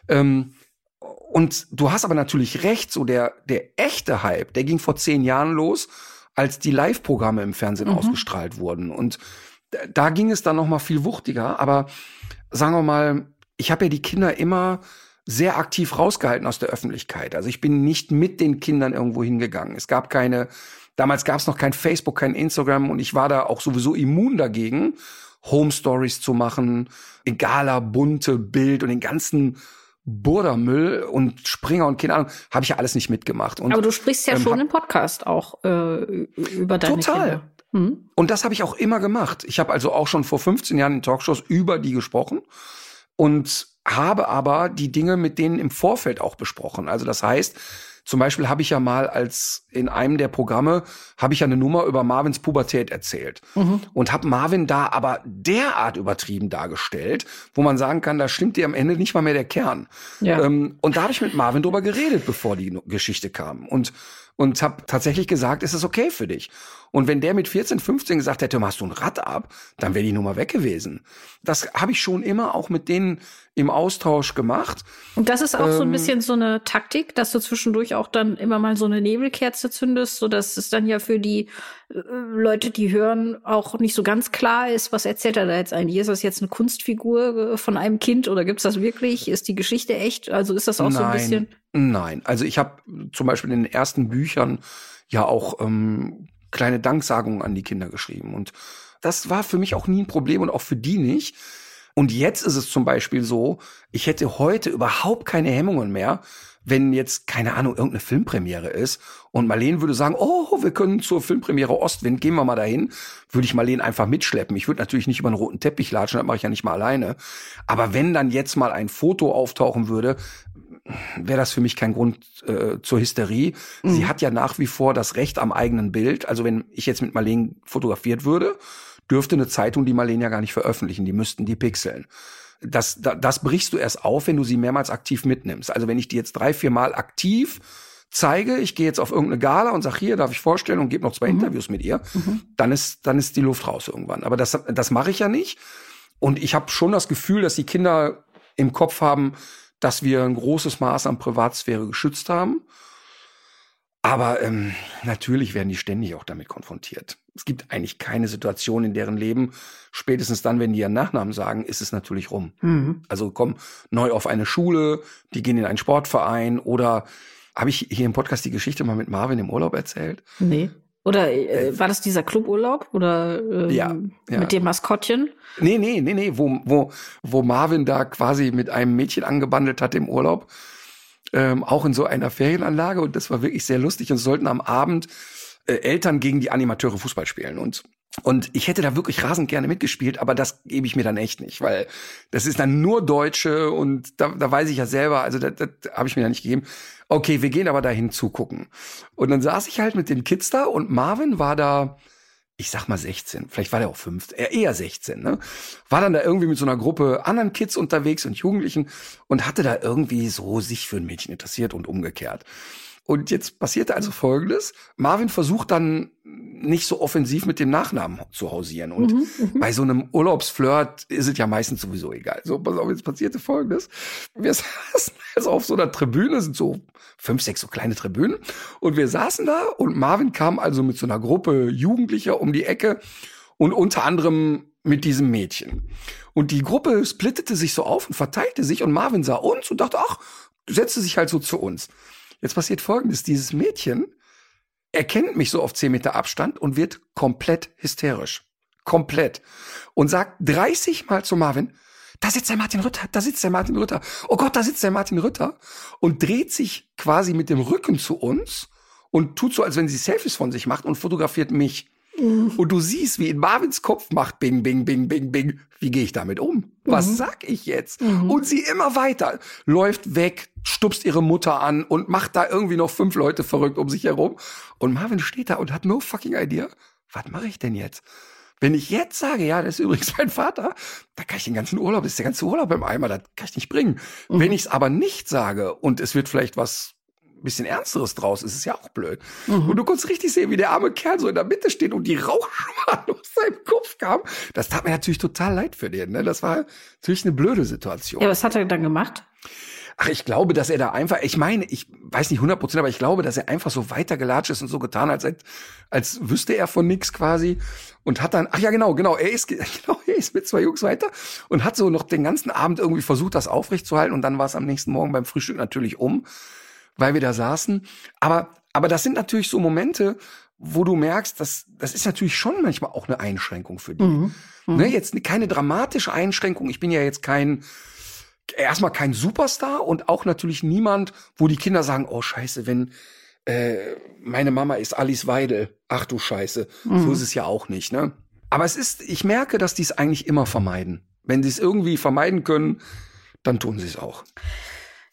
Ähm, und du hast aber natürlich recht, so der, der echte Hype, der ging vor zehn Jahren los, als die Live-Programme im Fernsehen mhm. ausgestrahlt wurden. Und da ging es dann noch mal viel wuchtiger. Aber sagen wir mal, ich habe ja die Kinder immer sehr aktiv rausgehalten aus der Öffentlichkeit. Also ich bin nicht mit den Kindern irgendwo hingegangen. Es gab keine, damals gab es noch kein Facebook, kein Instagram und ich war da auch sowieso immun dagegen, Home Stories zu machen, egaler bunte Bild und den ganzen Burdermüll und Springer und keine Ahnung, habe ich ja alles nicht mitgemacht. Und, Aber du sprichst ja ähm, schon im Podcast auch äh, über deine total. Kinder. Mhm. Und das habe ich auch immer gemacht. Ich habe also auch schon vor 15 Jahren in Talkshows über die gesprochen und habe aber die Dinge mit denen im Vorfeld auch besprochen. Also das heißt, zum Beispiel habe ich ja mal als in einem der Programme habe ich ja eine Nummer über Marvins Pubertät erzählt mhm. und habe Marvin da aber derart übertrieben dargestellt, wo man sagen kann, da stimmt dir am Ende nicht mal mehr der Kern. Ja. Ähm, und da habe ich mit Marvin drüber geredet, bevor die Geschichte kam und und habe tatsächlich gesagt, ist es okay für dich. Und wenn der mit 14, 15 gesagt hätte, machst du ein Rad ab, dann wäre die Nummer weg gewesen. Das habe ich schon immer auch mit denen im Austausch gemacht. Und das ist auch ähm, so ein ähm, bisschen so eine Taktik, dass du zwischendurch auch dann immer mal so eine Nebelkerze zündest, so dass es dann ja für die äh, Leute, die hören, auch nicht so ganz klar ist, was erzählt er da jetzt eigentlich? Ist das jetzt eine Kunstfigur äh, von einem Kind oder gibt's das wirklich? Ist die Geschichte echt? Also ist das auch nein, so ein bisschen? Nein, also ich habe zum Beispiel in den ersten Büchern ja auch ähm, kleine Danksagungen an die Kinder geschrieben und das war für mich auch nie ein Problem und auch für die nicht. Und jetzt ist es zum Beispiel so, ich hätte heute überhaupt keine Hemmungen mehr, wenn jetzt, keine Ahnung, irgendeine Filmpremiere ist und Marlene würde sagen, oh, wir können zur Filmpremiere Ostwind, gehen wir mal dahin, würde ich Marlene einfach mitschleppen. Ich würde natürlich nicht über einen roten Teppich latschen, das mache ich ja nicht mal alleine. Aber wenn dann jetzt mal ein Foto auftauchen würde, wäre das für mich kein Grund äh, zur Hysterie. Mhm. Sie hat ja nach wie vor das Recht am eigenen Bild. Also wenn ich jetzt mit Marlene fotografiert würde, dürfte eine Zeitung die Marlene ja gar nicht veröffentlichen. Die müssten die pixeln. Das, das, brichst du erst auf, wenn du sie mehrmals aktiv mitnimmst. Also wenn ich die jetzt drei, vier Mal aktiv zeige, ich gehe jetzt auf irgendeine Gala und sage, hier darf ich vorstellen und gebe noch zwei mhm. Interviews mit ihr, mhm. dann ist dann ist die Luft raus irgendwann. Aber das das mache ich ja nicht. Und ich habe schon das Gefühl, dass die Kinder im Kopf haben, dass wir ein großes Maß an Privatsphäre geschützt haben. Aber ähm, natürlich werden die ständig auch damit konfrontiert. Es gibt eigentlich keine Situation in deren Leben, spätestens dann, wenn die ihren Nachnamen sagen, ist es natürlich rum. Mhm. Also kommen neu auf eine Schule, die gehen in einen Sportverein oder habe ich hier im Podcast die Geschichte mal mit Marvin im Urlaub erzählt? Nee. Oder äh, äh war das dieser Cluburlaub oder ähm, ja, ja. mit dem Maskottchen? Nee, nee, nee, nee, wo, wo, wo Marvin da quasi mit einem Mädchen angebandelt hat im Urlaub ähm, auch in so einer Ferienanlage und das war wirklich sehr lustig und sollten am Abend äh, Eltern gegen die Animateure Fußball spielen und und ich hätte da wirklich rasend gerne mitgespielt, aber das gebe ich mir dann echt nicht, weil das ist dann nur Deutsche und da, da weiß ich ja selber, also das, das habe ich mir da nicht gegeben. Okay, wir gehen aber dahin zugucken. Und dann saß ich halt mit den Kids da und Marvin war da ich sag mal 16, vielleicht war der auch 15, eher 16, ne? War dann da irgendwie mit so einer Gruppe anderen Kids unterwegs und Jugendlichen und hatte da irgendwie so sich für ein Mädchen interessiert und umgekehrt. Und jetzt passierte also Folgendes. Marvin versucht dann nicht so offensiv mit dem Nachnamen zu hausieren. Und mhm, mhm, bei so einem Urlaubsflirt ist es ja meistens sowieso egal. So, pass auf, jetzt passierte Folgendes. Wir saßen also auf so einer Tribüne, sind so fünf, sechs so kleine Tribünen. Und wir saßen da und Marvin kam also mit so einer Gruppe Jugendlicher um die Ecke und unter anderem mit diesem Mädchen. Und die Gruppe splittete sich so auf und verteilte sich und Marvin sah uns und dachte, ach, setzte sich halt so zu uns. Jetzt passiert Folgendes. Dieses Mädchen erkennt mich so auf zehn Meter Abstand und wird komplett hysterisch. Komplett. Und sagt 30 Mal zu Marvin, da sitzt der Martin Rütter, da sitzt der Martin Rütter. Oh Gott, da sitzt der Martin Rütter. Und dreht sich quasi mit dem Rücken zu uns und tut so, als wenn sie Selfies von sich macht und fotografiert mich. Mhm. Und du siehst, wie in Marvins Kopf macht Bing, Bing, Bing, Bing, Bing. Wie gehe ich damit um? Was mhm. sag ich jetzt? Mhm. Und sie immer weiter läuft weg, stupst ihre Mutter an und macht da irgendwie noch fünf Leute verrückt um sich herum. Und Marvin steht da und hat no fucking idea. Was mache ich denn jetzt? Wenn ich jetzt sage, ja, das ist übrigens mein Vater, da kann ich den ganzen Urlaub, das ist der ganze Urlaub im Eimer, das kann ich nicht bringen. Mhm. Wenn ich es aber nicht sage und es wird vielleicht was bisschen Ernsteres draus, ist es ja auch blöd. Mhm. Und du konntest richtig sehen, wie der arme Kerl so in der Mitte steht und die Rauchschwaden aus seinem Kopf kam. Das tat mir natürlich total leid für den. Ne? Das war natürlich eine blöde Situation. Ja, was hat er dann gemacht? Ach, ich glaube, dass er da einfach, ich meine, ich weiß nicht 100 Prozent, aber ich glaube, dass er einfach so weitergelatscht ist und so getan, als, als wüsste er von nix quasi und hat dann, ach ja, genau, genau, er ist, genau, er ist mit zwei Jungs weiter und hat so noch den ganzen Abend irgendwie versucht, das aufrechtzuerhalten und dann war es am nächsten Morgen beim Frühstück natürlich um weil wir da saßen. Aber, aber das sind natürlich so Momente, wo du merkst, dass das ist natürlich schon manchmal auch eine Einschränkung für die. Mhm. Mhm. Ne, jetzt keine dramatische Einschränkung. Ich bin ja jetzt kein erstmal kein Superstar und auch natürlich niemand, wo die Kinder sagen, oh Scheiße, wenn äh, meine Mama ist Alice Weidel. Ach du Scheiße, mhm. so ist es ja auch nicht. Ne? Aber es ist, ich merke, dass die es eigentlich immer vermeiden. Wenn sie es irgendwie vermeiden können, dann tun sie es auch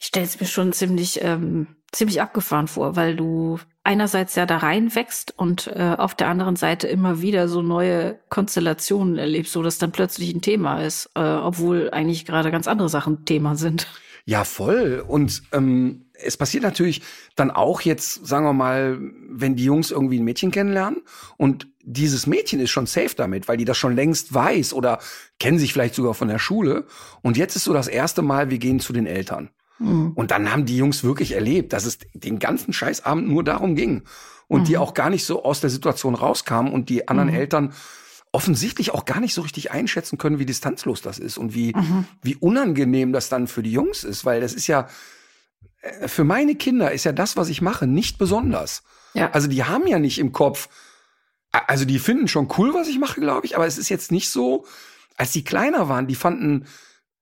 ich stelle es mir schon ziemlich, ähm, ziemlich abgefahren vor, weil du einerseits ja da reinwächst und äh, auf der anderen Seite immer wieder so neue Konstellationen erlebst, so dass dann plötzlich ein Thema ist, äh, obwohl eigentlich gerade ganz andere Sachen Thema sind. Ja, voll. Und ähm, es passiert natürlich dann auch jetzt, sagen wir mal, wenn die Jungs irgendwie ein Mädchen kennenlernen und dieses Mädchen ist schon safe damit, weil die das schon längst weiß oder kennen sich vielleicht sogar von der Schule. Und jetzt ist so das erste Mal, wir gehen zu den Eltern. Mhm. Und dann haben die Jungs wirklich erlebt, dass es den ganzen Scheißabend nur darum ging. Und mhm. die auch gar nicht so aus der Situation rauskamen und die anderen mhm. Eltern offensichtlich auch gar nicht so richtig einschätzen können, wie distanzlos das ist und wie, mhm. wie unangenehm das dann für die Jungs ist, weil das ist ja, äh, für meine Kinder ist ja das, was ich mache, nicht besonders. Ja. Also die haben ja nicht im Kopf, also die finden schon cool, was ich mache, glaube ich, aber es ist jetzt nicht so, als die kleiner waren, die fanden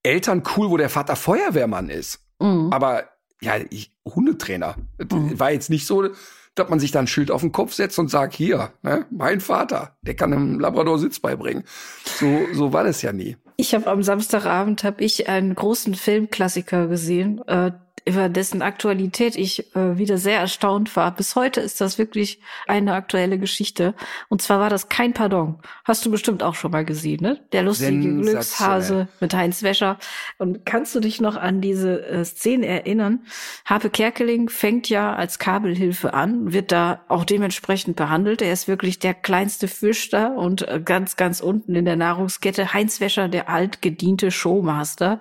Eltern cool, wo der Vater Feuerwehrmann ist. Mhm. Aber ja, ich, Hundetrainer. Mhm. War jetzt nicht so, dass man sich da ein Schild auf den Kopf setzt und sagt, hier, ne, mein Vater, der kann einem Labrador Sitz beibringen. So, so war das ja nie. Ich habe am Samstagabend hab ich einen großen Filmklassiker gesehen. Äh, über dessen Aktualität ich äh, wieder sehr erstaunt war. Bis heute ist das wirklich eine aktuelle Geschichte. Und zwar war das kein Pardon. Hast du bestimmt auch schon mal gesehen, ne? Der lustige Glückshase mit Heinz Wäscher. Und kannst du dich noch an diese äh, Szene erinnern? Habe Kerkeling fängt ja als Kabelhilfe an, wird da auch dementsprechend behandelt. Er ist wirklich der kleinste Fisch da und äh, ganz, ganz unten in der Nahrungskette Heinz Wäscher, der altgediente Showmaster,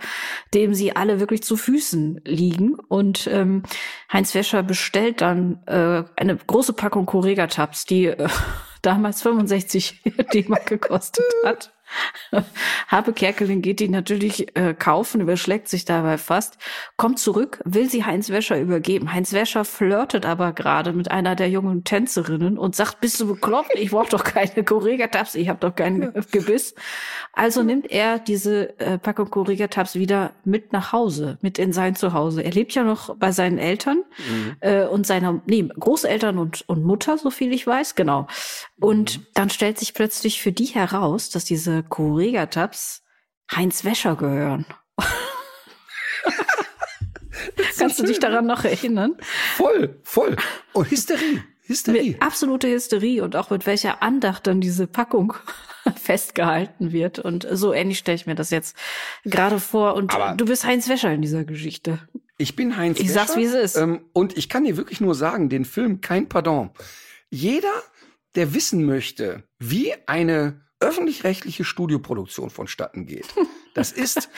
dem sie alle wirklich zu Füßen liegen. Und ähm, Heinz Wäscher bestellt dann äh, eine große Packung Correga-Tabs, die äh, damals 65 D-Mark gekostet hat. Habe Kerkeling geht die natürlich äh, kaufen, überschlägt sich dabei fast, kommt zurück, will sie Heinz Wäscher übergeben. Heinz Wäscher flirtet aber gerade mit einer der jungen Tänzerinnen und sagt, bist du bekloppt? Ich brauche doch keine Correga-Tabs, ich habe doch kein Gebiss. Also nimmt er diese äh, Packung Correga-Tabs wieder mit nach Hause, mit in sein Zuhause. Er lebt ja noch bei seinen Eltern mhm. äh, und seiner, nee, Großeltern und, und Mutter, so viel ich weiß, genau. Und mhm. dann stellt sich plötzlich für die heraus, dass diese Correga-Tabs Heinz Wäscher gehören. Kannst du dich daran noch erinnern? Voll, voll. Und Hysterie. Hysterie. Mit absolute Hysterie und auch mit welcher Andacht dann diese Packung festgehalten wird. Und so ähnlich stelle ich mir das jetzt gerade vor. Und Aber du bist Heinz Wäscher in dieser Geschichte. Ich bin Heinz ich Wäscher. Ich sag's, wie es ist. Ähm, und ich kann dir wirklich nur sagen, den Film Kein Pardon. Jeder, der wissen möchte, wie eine öffentlich-rechtliche Studioproduktion vonstatten geht. Das ist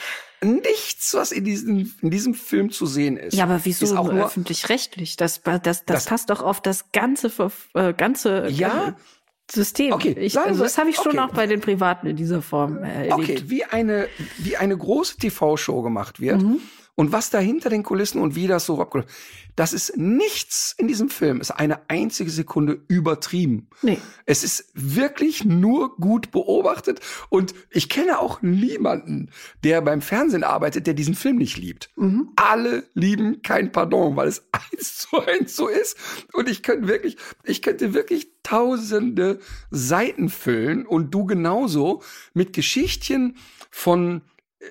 nichts, was in diesem, in diesem Film zu sehen ist. Ja, aber wieso ist auch nur öffentlich-rechtlich? Das, das, das, das, passt doch auf das ganze, äh, ganze ja, äh, System. Okay, ich, also das habe ich schon okay. auch bei den Privaten in dieser Form äh, erlebt. Okay, wie eine, wie eine große TV-Show gemacht wird. Mhm. Und was da hinter den Kulissen und wie das so abgelaufen das ist nichts in diesem Film, ist eine einzige Sekunde übertrieben. Nee. Es ist wirklich nur gut beobachtet und ich kenne auch niemanden, der beim Fernsehen arbeitet, der diesen Film nicht liebt. Mhm. Alle lieben kein Pardon, weil es eins zu eins so ist und ich könnte wirklich, ich könnte wirklich tausende Seiten füllen und du genauso mit Geschichtchen von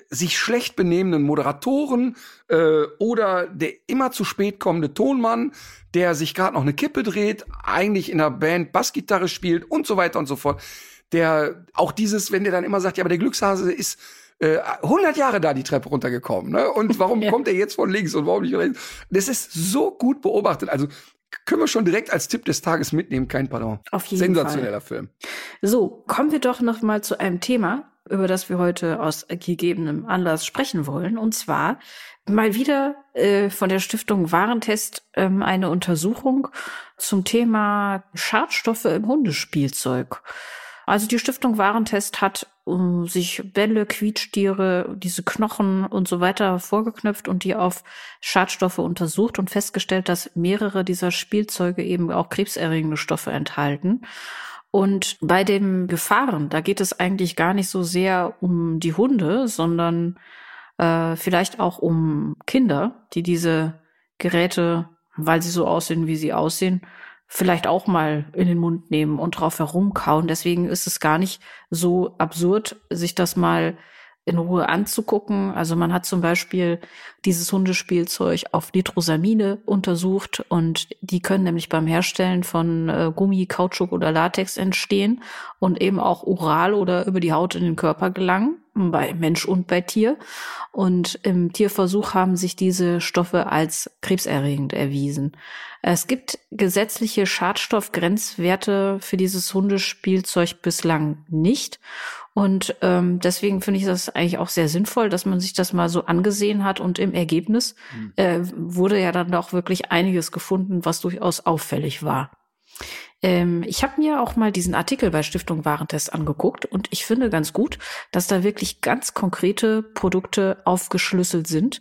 sich schlecht benehmenden Moderatoren äh, oder der immer zu spät kommende Tonmann, der sich gerade noch eine Kippe dreht, eigentlich in der Band Bassgitarre spielt und so weiter und so fort. Der auch dieses, wenn der dann immer sagt, ja, aber der Glückshase ist äh, 100 Jahre da die Treppe runtergekommen, ne? Und warum ja. kommt er jetzt von links und warum nicht rechts? Das ist so gut beobachtet. Also können wir schon direkt als Tipp des Tages mitnehmen, kein Pardon. Auf jeden Sensationeller Fall. Film. So, kommen wir doch noch mal zu einem Thema, über das wir heute aus gegebenem Anlass sprechen wollen. Und zwar mal wieder äh, von der Stiftung Warentest ähm, eine Untersuchung zum Thema Schadstoffe im Hundespielzeug. Also die Stiftung Warentest hat um, sich Bälle, Quietschtiere, diese Knochen und so weiter vorgeknöpft und die auf Schadstoffe untersucht und festgestellt, dass mehrere dieser Spielzeuge eben auch krebserregende Stoffe enthalten. Und bei den Gefahren, da geht es eigentlich gar nicht so sehr um die Hunde, sondern äh, vielleicht auch um Kinder, die diese Geräte, weil sie so aussehen, wie sie aussehen, vielleicht auch mal in den Mund nehmen und drauf herumkauen. Deswegen ist es gar nicht so absurd, sich das mal in Ruhe anzugucken. Also man hat zum Beispiel dieses Hundespielzeug auf Nitrosamine untersucht und die können nämlich beim Herstellen von äh, Gummi, Kautschuk oder Latex entstehen und eben auch oral oder über die Haut in den Körper gelangen, bei Mensch und bei Tier. Und im Tierversuch haben sich diese Stoffe als krebserregend erwiesen. Es gibt gesetzliche Schadstoffgrenzwerte für dieses Hundespielzeug bislang nicht. Und ähm, deswegen finde ich das eigentlich auch sehr sinnvoll, dass man sich das mal so angesehen hat. Und im Ergebnis mhm. äh, wurde ja dann auch wirklich einiges gefunden, was durchaus auffällig war. Ähm, ich habe mir auch mal diesen Artikel bei Stiftung Warentest angeguckt und ich finde ganz gut, dass da wirklich ganz konkrete Produkte aufgeschlüsselt sind,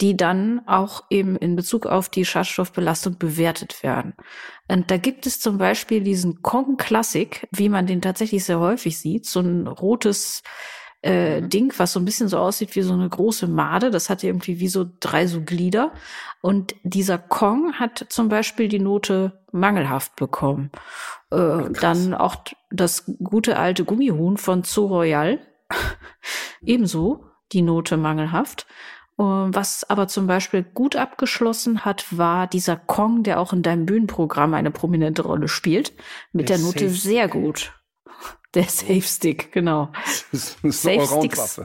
die dann auch eben in Bezug auf die Schadstoffbelastung bewertet werden. Und da gibt es zum Beispiel diesen Kong Classic, wie man den tatsächlich sehr häufig sieht, so ein rotes äh, mhm. Ding, was so ein bisschen so aussieht wie so eine große Made. Das hat irgendwie wie so drei so Glieder. Und dieser Kong hat zum Beispiel die Note mangelhaft bekommen. Äh, dann auch das gute alte Gummihuhn von Zoo Royal. Ebenso die Note mangelhaft. Was aber zum Beispiel gut abgeschlossen hat, war dieser Kong, der auch in deinem Bühnenprogramm eine prominente Rolle spielt, mit der, der Note sehr gut. Der Safe Stick, genau. Safe Sticks.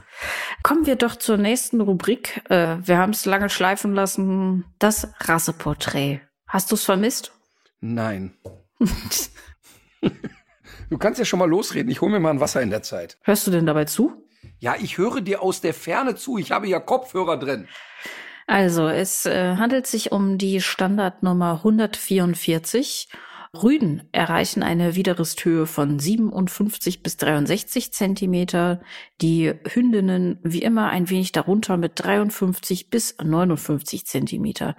Kommen wir doch zur nächsten Rubrik. Äh, wir haben es lange schleifen lassen. Das Rasseporträt. Hast du es vermisst? Nein. du kannst ja schon mal losreden. Ich hole mir mal ein Wasser in der Zeit. Hörst du denn dabei zu? Ja, ich höre dir aus der Ferne zu. Ich habe ja Kopfhörer drin. Also, es äh, handelt sich um die Standardnummer 144. Rüden erreichen eine Widerristhöhe von 57 bis 63 Zentimeter. Die Hündinnen wie immer ein wenig darunter mit 53 bis 59 Zentimeter.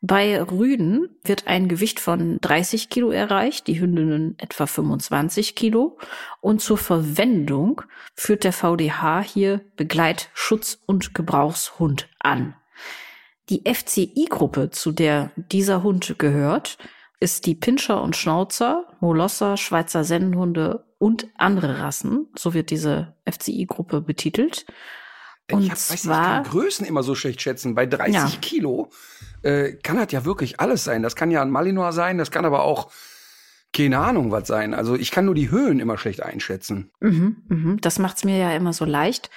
Bei Rüden wird ein Gewicht von 30 Kilo erreicht, die Hündinnen etwa 25 Kilo. Und zur Verwendung führt der VDH hier Begleit, Schutz und Gebrauchshund an. Die FCI-Gruppe, zu der dieser Hund gehört, ist die Pinscher und Schnauzer, Molosser, Schweizer Sennenhunde und andere Rassen. So wird diese FCI-Gruppe betitelt. Und ich hab, zwar, weiß nicht, die Größen immer so schlecht schätzen. Bei 30 ja. Kilo äh, kann das ja wirklich alles sein. Das kann ja ein Malinois sein, das kann aber auch keine Ahnung was sein. Also ich kann nur die Höhen immer schlecht einschätzen. Mhm, mhm. Das macht's mir ja immer so leicht.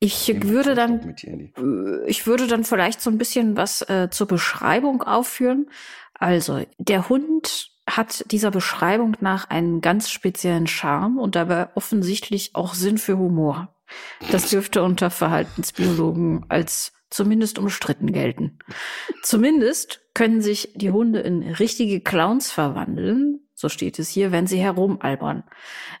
Ich ich würde dann, äh, ich würde dann vielleicht so ein bisschen was äh, zur Beschreibung aufführen. Also, der Hund hat dieser Beschreibung nach einen ganz speziellen Charme und dabei offensichtlich auch Sinn für Humor. Das dürfte unter Verhaltensbiologen als zumindest umstritten gelten. Zumindest können sich die Hunde in richtige Clowns verwandeln, so steht es hier, wenn sie herumalbern.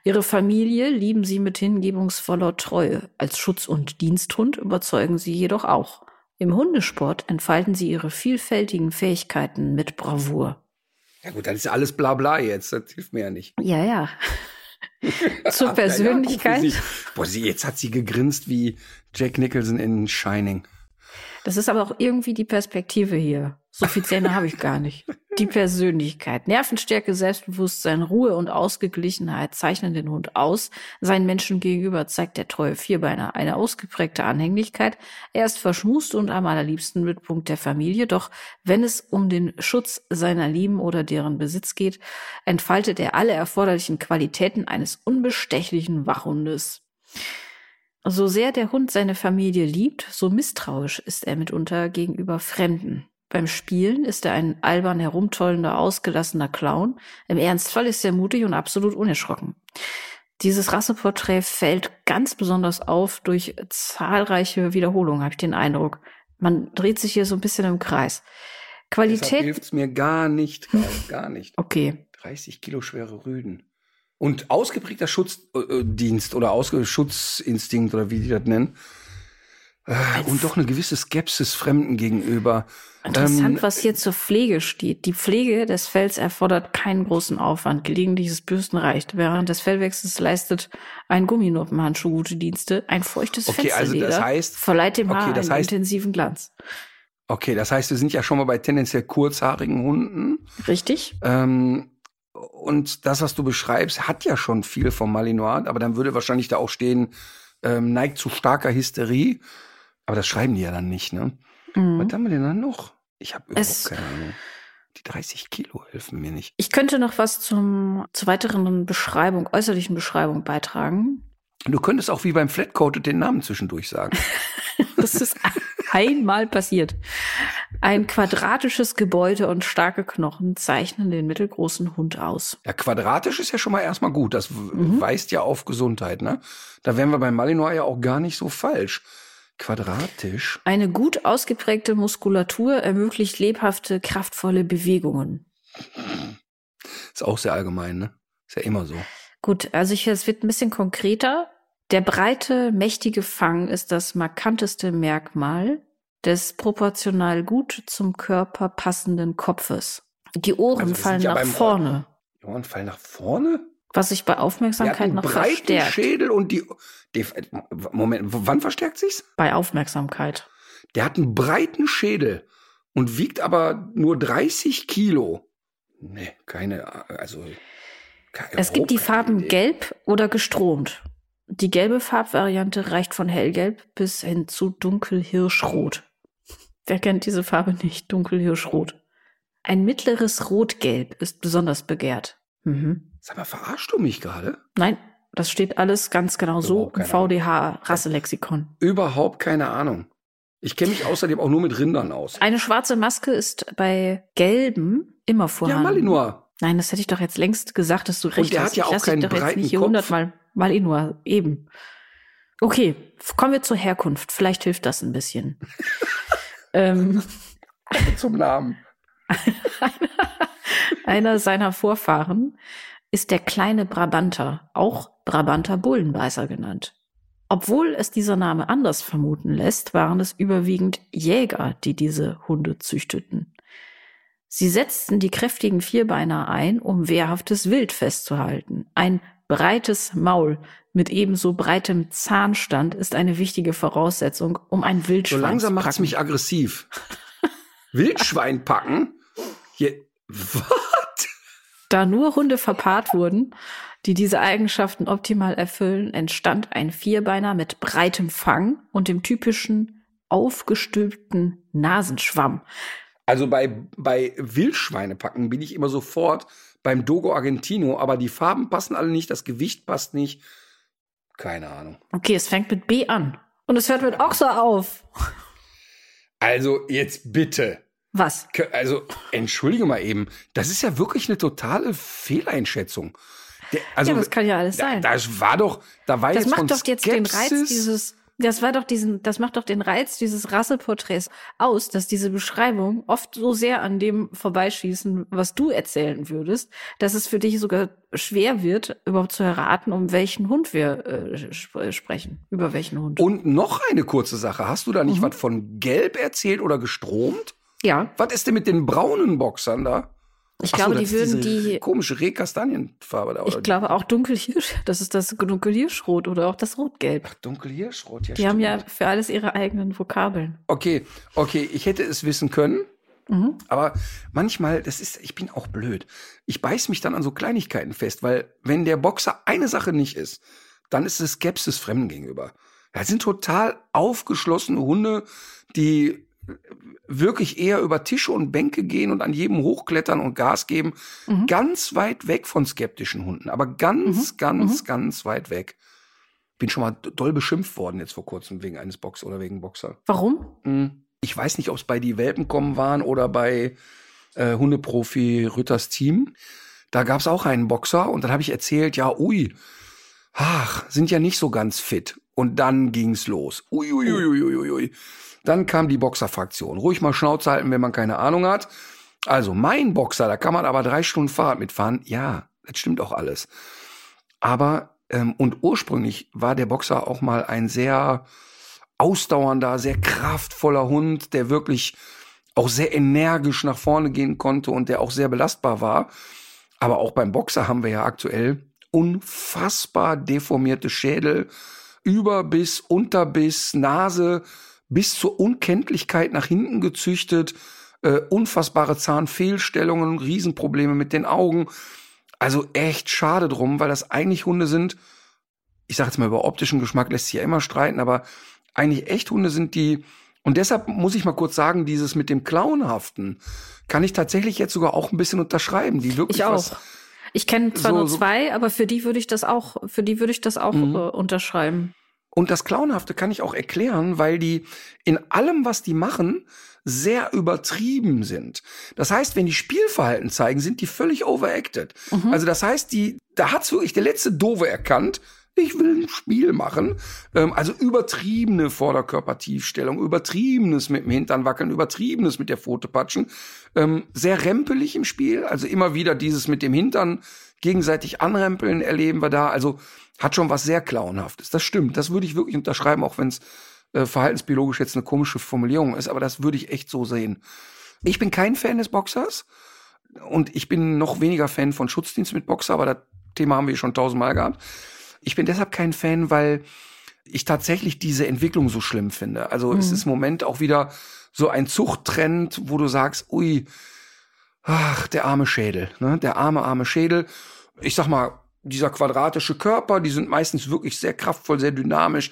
Ihre Familie lieben sie mit hingebungsvoller Treue. Als Schutz- und Diensthund überzeugen sie jedoch auch. Im Hundesport entfalten sie ihre vielfältigen Fähigkeiten mit Bravour. Ja gut, das ist ja alles Blabla jetzt, das hilft mir ja nicht. Ja, ja. Zur Persönlichkeit. Ja, Boah, sie, jetzt hat sie gegrinst wie Jack Nicholson in Shining. Das ist aber auch irgendwie die Perspektive hier. So viel Zähne habe ich gar nicht. Die Persönlichkeit. Nervenstärke, Selbstbewusstsein, Ruhe und Ausgeglichenheit zeichnen den Hund aus. Seinen Menschen gegenüber zeigt der treue Vierbeiner eine ausgeprägte Anhänglichkeit. Er ist verschmust und am allerliebsten Mitpunkt der Familie. Doch wenn es um den Schutz seiner Lieben oder deren Besitz geht, entfaltet er alle erforderlichen Qualitäten eines unbestechlichen Wachhundes. So sehr der Hund seine Familie liebt, so misstrauisch ist er mitunter gegenüber Fremden. Beim Spielen ist er ein albern herumtollender, ausgelassener Clown. Im Ernstfall ist er mutig und absolut unerschrocken. Dieses Rasseporträt fällt ganz besonders auf durch zahlreiche Wiederholungen, habe ich den Eindruck. Man dreht sich hier so ein bisschen im Kreis. Qualität. hilft mir gar nicht, gar nicht. Okay. 30 Kilo schwere Rüden. Und ausgeprägter Schutzdienst oder Ausge Schutzinstinkt oder wie die das nennen. Äh, und doch eine gewisse Skepsis Fremden gegenüber. Interessant, ähm, was hier zur Pflege steht. Die Pflege des Fells erfordert keinen großen Aufwand. Gelegentliches Bürsten reicht. Während des Fellwechsels leistet ein Gumminuppenhandschuh gute Dienste. Ein feuchtes okay, Fensterleder also das heißt, verleiht dem Haar okay, einen heißt, intensiven Glanz. Okay, das heißt, wir sind ja schon mal bei tendenziell kurzhaarigen Hunden. Richtig. Ähm, und das, was du beschreibst, hat ja schon viel vom Malinois, aber dann würde wahrscheinlich da auch stehen, ähm, neigt zu starker Hysterie. Aber das schreiben die ja dann nicht, ne? Mhm. Was haben wir denn dann noch? Ich habe überhaupt keine Ahnung. Die 30 Kilo helfen mir nicht. Ich könnte noch was zum, zur weiteren Beschreibung, äußerlichen Beschreibung beitragen. Du könntest auch wie beim Flatcoat den Namen zwischendurch sagen. das ist einmal passiert. Ein quadratisches Gebäude und starke Knochen zeichnen den mittelgroßen Hund aus. Ja, quadratisch ist ja schon mal erstmal gut. Das mhm. weist ja auf Gesundheit, ne? Da wären wir beim Malinois ja auch gar nicht so falsch. Quadratisch. Eine gut ausgeprägte Muskulatur ermöglicht lebhafte, kraftvolle Bewegungen. Ist auch sehr allgemein, ne? Ist ja immer so. Gut, also ich, es wird ein bisschen konkreter. Der breite, mächtige Fang ist das markanteste Merkmal des proportional gut zum Körper passenden Kopfes. Die Ohren also fallen ja nach vorne. Die Ohren fallen nach vorne? Was sich bei Aufmerksamkeit noch verstärkt. Schädel und die, die, Moment, wann verstärkt sich's? Bei Aufmerksamkeit. Der hat einen breiten Schädel und wiegt aber nur 30 Kilo. Nee, keine, also. Keine, es gibt die Farben Idee. gelb oder gestromt. Die gelbe Farbvariante reicht von hellgelb bis hin zu dunkelhirschrot. Wer kennt diese Farbe nicht? Dunkelhirschrot. Ein mittleres Rotgelb ist besonders begehrt. Mhm. Sag mal, verarschst du mich gerade? Nein, das steht alles ganz genau so im. VDH-Rasselexikon. Überhaupt keine Ahnung. Ich kenne mich außerdem auch nur mit Rindern aus. Eine schwarze Maske ist bei Gelben immer Ja, vorhanden. Malinois. Nein, das hätte ich doch jetzt längst gesagt, dass du recht der hast. hat ja ich auch keinen doch jetzt breiten nicht hier Kopf. hundertmal Malinois, eben. Okay, kommen wir zur Herkunft. Vielleicht hilft das ein bisschen. ähm, Zum Namen. einer seiner Vorfahren ist der kleine Brabanter, auch Brabanter Bullenbeißer genannt. Obwohl es dieser Name anders vermuten lässt, waren es überwiegend Jäger, die diese Hunde züchteten. Sie setzten die kräftigen Vierbeiner ein, um wehrhaftes Wild festzuhalten. Ein breites Maul mit ebenso breitem Zahnstand ist eine wichtige Voraussetzung, um ein So Wildschwein langsam zu macht's packen. mich aggressiv. Wildschwein packen? Hier, was? Da nur Hunde verpaart wurden, die diese Eigenschaften optimal erfüllen, entstand ein Vierbeiner mit breitem Fang und dem typischen aufgestülpten Nasenschwamm. Also bei, bei Wildschweinepacken bin ich immer sofort beim Dogo Argentino, aber die Farben passen alle nicht, das Gewicht passt nicht. Keine Ahnung. Okay, es fängt mit B an. Und es hört mit Ochse auf. Also jetzt bitte. Was? Also, entschuldige mal eben, das ist ja wirklich eine totale Fehleinschätzung. Der, also, ja, das kann ja alles da, sein. das war doch, da war Das jetzt macht doch jetzt den Reiz Skepsis- dieses, das war doch diesen, das macht doch den Reiz dieses Rasseporträts aus, dass diese Beschreibung oft so sehr an dem vorbeischießen, was du erzählen würdest, dass es für dich sogar schwer wird, überhaupt zu erraten, um welchen Hund wir äh, sp sprechen, über welchen Hund. Und noch eine kurze Sache. Hast du da Mhm. nicht was von gelb erzählt oder gestromt? ja, Was ist denn mit den braunen Boxern da? Ich Ach so, glaube, das die würden die, komische Rehkastanienfarbe da oder ich glaube auch dunkelhirsch, das ist das dunkelhirschrot oder auch das rotgelb. dunkelhirschrot. Ja, Die haben ja stimmt. für alles ihre eigenen Vokabeln. Okay, okay, ich hätte es wissen können. Mhm. Aber manchmal, das ist, ich bin auch blöd. Ich beiß mich dann an so Kleinigkeiten fest, weil wenn der Boxer eine Sache nicht ist, dann ist es Skepsis Fremden gegenüber. Das sind total aufgeschlossene Hunde, die wirklich eher über Tische und Bänke gehen und an jedem hochklettern und Gas geben. Mhm. Ganz weit weg von skeptischen Hunden, aber ganz, ganz, ganz weit weg. Bin schon mal doll beschimpft worden jetzt vor kurzem wegen eines Boxer oder wegen Boxer. Warum? Hm. Ich weiß nicht, ob es bei die Welpen kommen waren oder bei äh, Hundeprofi Rütters Team. Da gab es auch einen Boxer und dann habe ich erzählt, ja, ui, ach, sind ja nicht so ganz fit. Und dann ging's los. Ui, ui, ui, ui, ui, ui. Dann kam die Boxerfraktion. Ruhig mal Schnauze halten, wenn man keine Ahnung hat. Also mein Boxer, da kann man aber drei Stunden Fahrrad mitfahren. Ja, das stimmt auch alles. Aber ähm, und ursprünglich war der Boxer auch mal ein sehr ausdauernder, sehr kraftvoller Hund, der wirklich auch sehr energisch nach vorne gehen konnte und der auch sehr belastbar war. Aber auch beim Boxer haben wir ja aktuell unfassbar deformierte Schädel, Überbiss, Unterbiss, Nase, bis zur Unkenntlichkeit nach hinten gezüchtet, äh, unfassbare Zahnfehlstellungen, Riesenprobleme mit den Augen. Also echt schade drum, weil das eigentlich Hunde sind, ich sage jetzt mal über optischen Geschmack lässt sich ja immer streiten, aber eigentlich echt Hunde sind, die und deshalb muss ich mal kurz sagen, dieses mit dem Clownhaften kann ich tatsächlich jetzt sogar auch ein bisschen unterschreiben, die wirklich Ich auch. Ich kenne zwar So- nur zwei, aber für die würde ich das auch, für die würde ich das auch Mhm. äh, unterschreiben. Und das Clownhafte kann ich auch erklären, weil die in allem, was die machen, sehr übertrieben sind. Das heißt, wenn die Spielverhalten zeigen, sind die völlig overacted. Also das heißt, die, da hat's wirklich der letzte Dove erkannt, ich will ein Spiel machen. Ähm, also übertriebene Vorderkörpertiefstellung, übertriebenes mit dem Hintern wackeln, übertriebenes mit der Pfote patschen. Ähm, sehr rempelig im Spiel, also immer wieder dieses mit dem Hintern gegenseitig anrempeln erleben wir da. Also hat schon was sehr Clownhaftes. Das stimmt. Das würde ich wirklich unterschreiben, auch wenn es äh, verhaltensbiologisch jetzt eine komische Formulierung ist, aber das würde ich echt so sehen. Ich bin kein Fan des Boxers und ich bin noch weniger Fan von Schutzdienst mit Boxer, aber das Thema haben wir schon tausendmal gehabt. Ich bin deshalb kein Fan, weil ich tatsächlich diese Entwicklung so schlimm finde. Also es ist im Moment auch wieder so ein Zuchttrend, wo du sagst, ui, ach, der arme Schädel, ne? der arme, arme Schädel. Ich sag mal, dieser quadratische Körper, die sind meistens wirklich sehr kraftvoll, sehr dynamisch.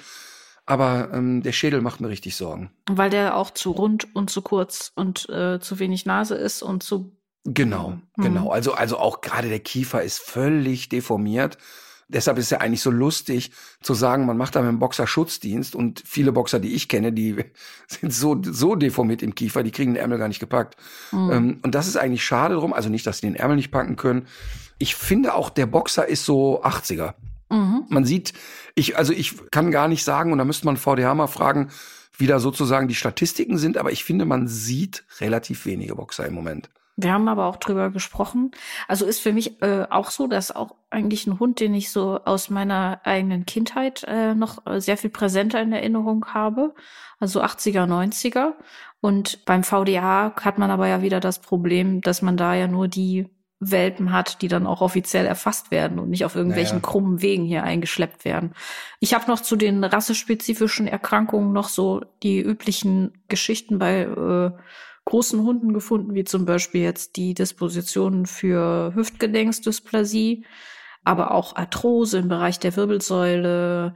aber ähm, der Schädel macht mir richtig Sorgen. Weil der auch zu rund und zu kurz und äh, zu wenig Nase ist und zu Genau, mhm. genau. Also, also auch gerade der Kiefer ist völlig deformiert. Deshalb ist es ja eigentlich so lustig zu sagen, man macht da mit dem Boxer Schutzdienst und viele Boxer, die ich kenne, die sind so, so deformiert im Kiefer, die kriegen den Ärmel gar nicht gepackt. Mhm. Ähm, und das ist eigentlich schade drum. Also nicht, dass sie den Ärmel nicht packen können. Ich finde auch, der Boxer ist so 80er. Mhm. Man sieht, ich, also ich kann gar nicht sagen, und da müsste man VDH mal fragen, wie da sozusagen die Statistiken sind, aber ich finde, man sieht relativ wenige Boxer im Moment. Wir haben aber auch drüber gesprochen. Also ist für mich äh, auch so, dass auch eigentlich ein Hund, den ich so aus meiner eigenen Kindheit äh, noch äh, sehr viel präsenter in Erinnerung habe. Also 80er, 90er. Und beim VDA hat man aber ja wieder das Problem, dass man da ja nur die Welpen hat, die dann auch offiziell erfasst werden und nicht auf irgendwelchen naja. krummen Wegen hier eingeschleppt werden. Ich habe noch zu den rassespezifischen Erkrankungen noch so die üblichen Geschichten bei äh, großen Hunden gefunden, wie zum Beispiel jetzt die Dispositionen für Hüftgelenksdysplasie, aber auch Arthrose im Bereich der Wirbelsäule,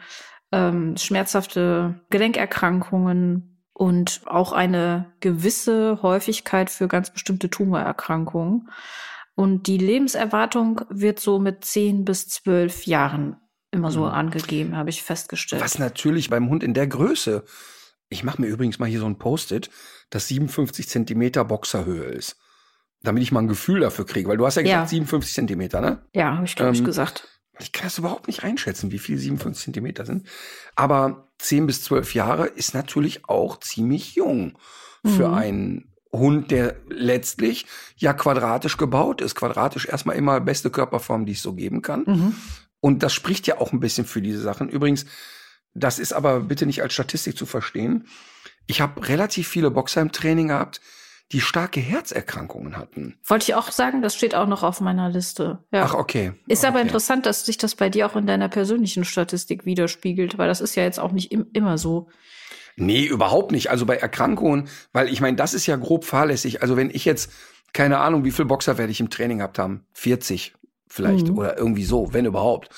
ähm, schmerzhafte Gelenkerkrankungen und auch eine gewisse Häufigkeit für ganz bestimmte Tumorerkrankungen. Und die Lebenserwartung wird so mit zehn bis zwölf Jahren immer so mhm. angegeben, habe ich festgestellt. Was natürlich beim Hund in der Größe ich mache mir übrigens mal hier so ein Post-it, das 57 Zentimeter Boxerhöhe ist. Damit ich mal ein Gefühl dafür kriege. Weil du hast ja gesagt ja. 57 Zentimeter, ne? Ja, habe ich, glaube ähm, ich, gesagt. Ich kann das überhaupt nicht einschätzen, wie viel 57 Zentimeter sind. Aber 10 bis 12 Jahre ist natürlich auch ziemlich jung für mhm. einen Hund, der letztlich ja quadratisch gebaut ist. Quadratisch erstmal immer beste Körperform, die es so geben kann. Mhm. Und das spricht ja auch ein bisschen für diese Sachen. Übrigens, das ist aber bitte nicht als Statistik zu verstehen. Ich habe relativ viele Boxer im Training gehabt, die starke Herzerkrankungen hatten. Wollte ich auch sagen, das steht auch noch auf meiner Liste. Ja. Ach, okay. Ist okay. aber interessant, dass sich das bei dir auch in deiner persönlichen Statistik widerspiegelt, weil das ist ja jetzt auch nicht im, immer so. Nee, überhaupt nicht. Also bei Erkrankungen, weil ich meine, das ist ja grob fahrlässig. Also wenn ich jetzt, keine Ahnung, wie viel Boxer werde ich im Training gehabt haben? 40 vielleicht mhm. oder irgendwie so, wenn überhaupt.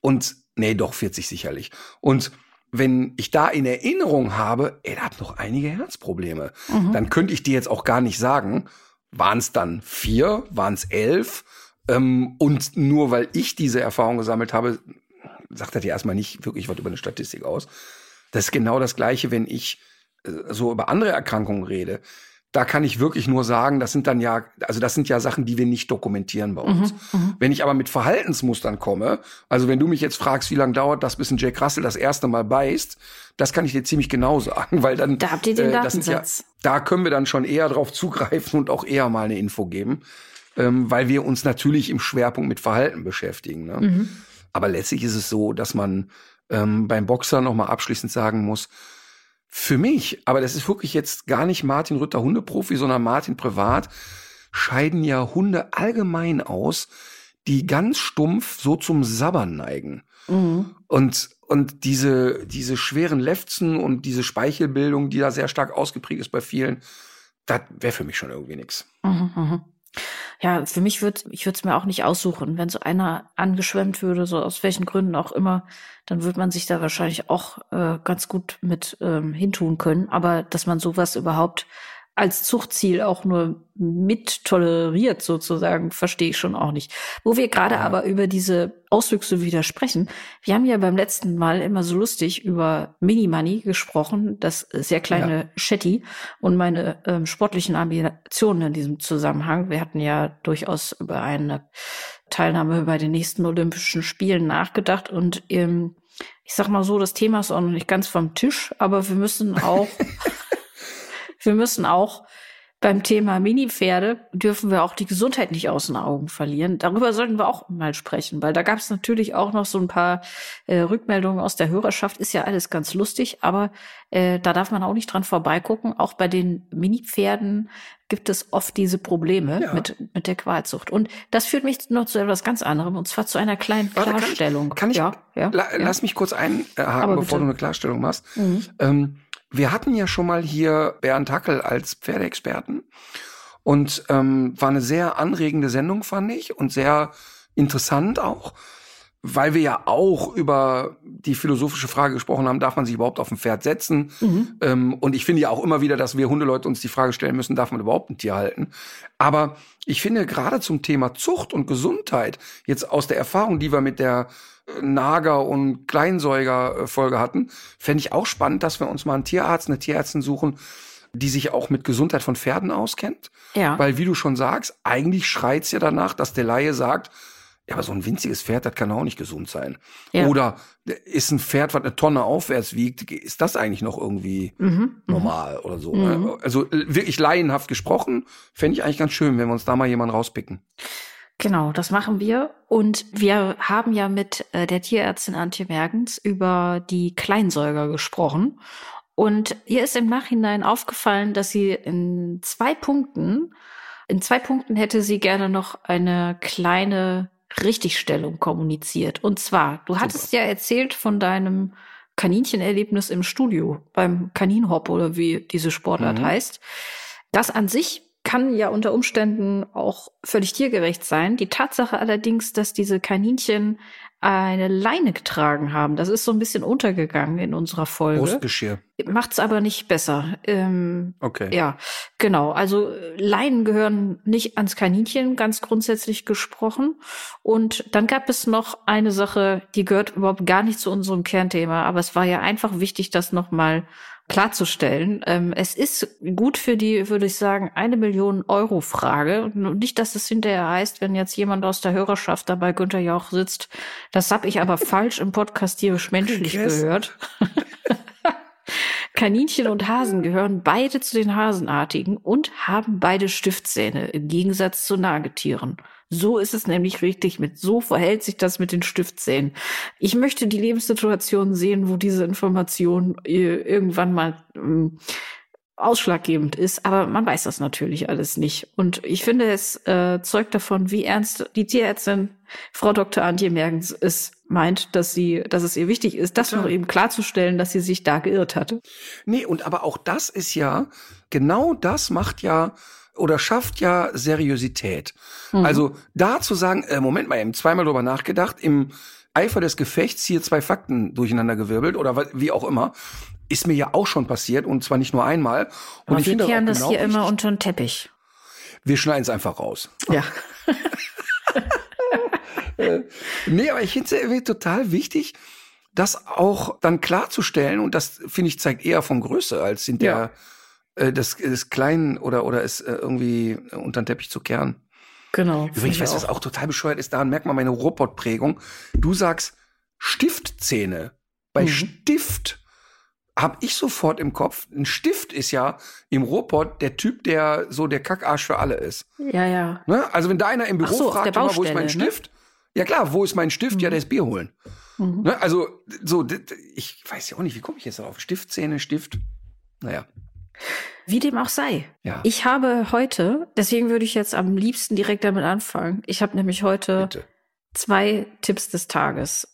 Und nee, doch 40 sicherlich. Und wenn ich da in Erinnerung habe, er hat noch einige Herzprobleme, mhm. dann könnte ich dir jetzt auch gar nicht sagen, waren es dann vier, waren es elf? Ähm, und nur weil ich diese Erfahrung gesammelt habe, sagt er dir erstmal nicht wirklich was über eine Statistik aus. Das ist genau das Gleiche, wenn ich äh, so über andere Erkrankungen rede da kann ich wirklich nur sagen, das sind dann ja, also das sind ja Sachen, die wir nicht dokumentieren bei uns. Mhm, mhm, wenn ich aber mit Verhaltensmustern komme, also wenn du mich jetzt fragst, wie lange dauert das, bis ein Jack Russell das erste Mal beißt, das kann ich dir ziemlich genau sagen, weil dann da habt ihr den äh, Datensatz. Ja, da können wir dann schon eher drauf zugreifen und auch eher mal eine Info geben, ähm, weil wir uns natürlich im Schwerpunkt mit Verhalten beschäftigen. Ne? Mhm. Aber letztlich ist es so, dass man ähm, beim Boxer noch mal abschließend sagen muss, für mich, aber das ist wirklich jetzt gar nicht Martin Rütter Hundeprofi, sondern Martin privat, scheiden ja Hunde allgemein aus, die ganz stumpf so zum Sabbern neigen. Mhm. Und, und diese, diese schweren Lefzen und diese Speichelbildung, die da sehr stark ausgeprägt ist bei vielen, das wäre für mich schon irgendwie nix. Mhm, mh. Ja, für mich würde ich würde es mir auch nicht aussuchen, wenn so einer angeschwemmt würde, so aus welchen Gründen auch immer, dann würde man sich da wahrscheinlich auch äh, ganz gut mit ähm, hintun können. Aber dass man sowas überhaupt als Zuchtziel auch nur mit toleriert sozusagen, verstehe ich schon auch nicht. Wo wir gerade ja. aber über diese Auswüchse widersprechen, wir haben ja beim letzten Mal immer so lustig über Mini-Money gesprochen, das sehr kleine ja. Shetty und meine ähm, sportlichen Ambitionen in diesem Zusammenhang. Wir hatten ja durchaus über eine Teilnahme bei den nächsten Olympischen Spielen nachgedacht und ähm, ich sag mal so, das Thema ist auch noch nicht ganz vom Tisch, aber wir müssen auch wir müssen auch beim Thema Mini-Pferde dürfen wir auch die Gesundheit nicht aus den Augen verlieren. Darüber sollten wir auch mal sprechen, weil da gab es natürlich auch noch so ein paar äh, Rückmeldungen aus der Hörerschaft. Ist ja alles ganz lustig, aber äh, da darf man auch nicht dran vorbeigucken. Auch bei den Mini-Pferden gibt es oft diese Probleme ja. mit, mit der Qualzucht. Und das führt mich noch zu etwas ganz anderem, und zwar zu einer kleinen Warte, Klarstellung. Kann ich, kann ich ja, ja, la, lass mich kurz einhaken, bevor du eine Klarstellung machst. Mhm. Ähm, wir hatten ja schon mal hier Bernd Hackel als Pferdeexperten und ähm, war eine sehr anregende Sendung, fand ich, und sehr interessant auch. weil wir ja auch über die philosophische Frage gesprochen haben, darf man sich überhaupt auf ein Pferd setzen? Mhm. Ähm, und ich finde ja auch immer wieder, dass wir Hundeleute uns die Frage stellen müssen, darf man überhaupt ein Tier halten? Aber ich finde gerade zum Thema Zucht und Gesundheit, jetzt aus der Erfahrung, die wir mit der Nager- und Kleinsäuger-Folge hatten, fände ich auch spannend, dass wir uns mal einen Tierarzt, eine Tierärztin suchen, die sich auch mit Gesundheit von Pferden auskennt. Ja. Weil, wie du schon sagst, eigentlich schreit's ja danach, dass der Laie sagt, ja, aber so ein winziges Pferd, das kann auch nicht gesund sein. Ja. Oder ist ein Pferd, was eine Tonne aufwärts wiegt, ist das eigentlich noch irgendwie mhm, mhm. normal oder so? Mhm. Also wirklich laienhaft gesprochen, fände ich eigentlich ganz schön, wenn wir uns da mal jemanden rauspicken. Genau, das machen wir. Und wir haben ja mit äh, der Tierärztin Antje Mergens über die Kleinsäuger gesprochen. Und ihr ist im Nachhinein aufgefallen, dass sie in zwei Punkten, in zwei Punkten hätte sie gerne noch eine kleine Richtigstellung kommuniziert. Und zwar, du hattest Super. ja erzählt von deinem Kaninchtenerlebnis im Studio beim Kaninhop oder wie diese Sportart mhm. heißt. Das an sich kann ja unter Umständen auch völlig tiergerecht sein. Die Tatsache allerdings, dass diese Kaninchen eine Leine getragen haben. Das ist so ein bisschen untergegangen in unserer Folge. Brustgeschirr. Macht's aber nicht besser. Ähm, okay. Ja, genau. Also Leinen gehören nicht ans Kaninchen, ganz grundsätzlich gesprochen. Und dann gab es noch eine Sache, die gehört überhaupt gar nicht zu unserem Kernthema, aber es war ja einfach wichtig, das nochmal klarzustellen. Ähm, es ist gut für die, würde ich sagen, eine Million Euro Frage. Und nicht, dass es hinterher heißt, wenn jetzt jemand aus der Hörerschaft dabei Günther Jauch sitzt. Das habe ich aber falsch im Podcast tierisch menschlich gehört. Kaninchen und Hasen gehören beide zu den Hasenartigen und haben beide Stiftzähne im Gegensatz zu Nagetieren. So ist es nämlich richtig mit, so verhält sich das mit den Stiftzähnen. Ich möchte die Lebenssituation sehen, wo diese Information äh, irgendwann mal ähm, ausschlaggebend ist, aber man weiß das natürlich alles nicht. Und ich finde, es äh, zeugt davon, wie ernst die Tierärztin Frau Dr. Antje Mergens es meint, dass sie, dass es ihr wichtig ist, das noch eben klarzustellen, dass sie sich da geirrt hatte. Nee, und aber auch das ist ja, genau das macht ja oder schafft ja Seriosität. Mhm. Also da zu sagen, äh, Moment mal, eben zweimal drüber nachgedacht, im Eifer des Gefechts hier zwei Fakten durcheinander gewirbelt oder wie auch immer, ist mir ja auch schon passiert und zwar nicht nur einmal. Und Aber ich wir kehren das, genau hier immer unter den Teppich. Wir schneiden es einfach raus. Ja. Äh, nee, aber ich finde es total wichtig, das auch dann klarzustellen und das finde ich zeigt eher von Größe als hinterher ja äh, das, das Kleinen oder, oder es äh, irgendwie unter den Teppich zu kehren. Genau. Übrigens, ich weiß, was auch total bescheuert ist, daran merkt man meine Robotprägung. Du sagst Stiftzähne. Bei mhm. Stift habe ich sofort im Kopf, ein Stift ist ja im Robot der Typ, der so der Kackarsch für alle ist. Ja, ja. Ne? Also wenn da einer im Büro so, fragt, immer, wo ist mein ne? Stift? Ja klar, wo ist mein Stift? Mhm. Ja, der ist Bier holen. Mhm. Ne? Also so, ich weiß ja auch nicht, wie komme ich jetzt darauf? Stiftzähne, Stift. Naja. Wie dem auch sei. Ja. Ich habe heute, deswegen würde ich jetzt am liebsten direkt damit anfangen. Ich habe nämlich heute Bitte. zwei Tipps des Tages.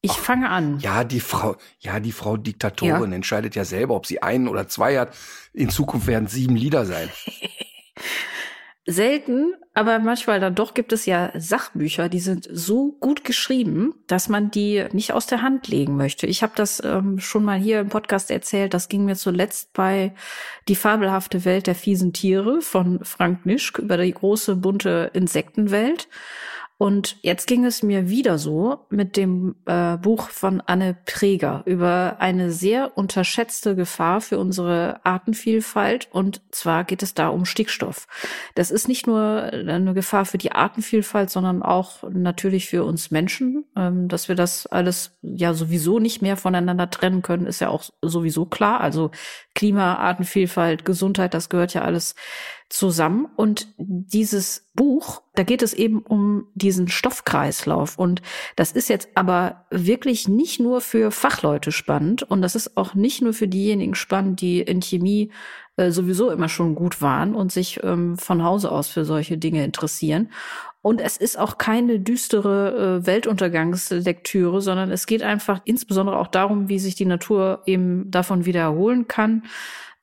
Ich Ach, fange an. Ja, die Frau, ja, die Frau Diktatorin ja. entscheidet ja selber, ob sie einen oder zwei hat. In Zukunft werden sieben Lieder sein. selten, aber manchmal dann doch gibt es ja Sachbücher, die sind so gut geschrieben, dass man die nicht aus der Hand legen möchte. Ich habe das ähm, schon mal hier im Podcast erzählt. Das ging mir zuletzt bei Die fabelhafte Welt der fiesen Tiere von Frank Nischk über die große bunte Insektenwelt. Und jetzt ging es mir wieder so mit dem äh, Buch von Anne Preger über eine sehr unterschätzte Gefahr für unsere Artenvielfalt. Und zwar geht es da um Stickstoff. Das ist nicht nur eine Gefahr für die Artenvielfalt, sondern auch natürlich für uns Menschen. Ähm, dass wir das alles ja sowieso nicht mehr voneinander trennen können, ist ja auch sowieso klar. Also Klima, Artenvielfalt, Gesundheit, das gehört ja alles zusammen. Und dieses Buch, da geht es eben um diesen Stoffkreislauf. Und das ist jetzt aber wirklich nicht nur für Fachleute spannend. Und das ist auch nicht nur für diejenigen spannend, die in Chemie äh, sowieso immer schon gut waren und sich ähm, von Hause aus für solche Dinge interessieren. Und es ist auch keine düstere äh, Weltuntergangslektüre, sondern es geht einfach insbesondere auch darum, wie sich die Natur eben davon wieder erholen kann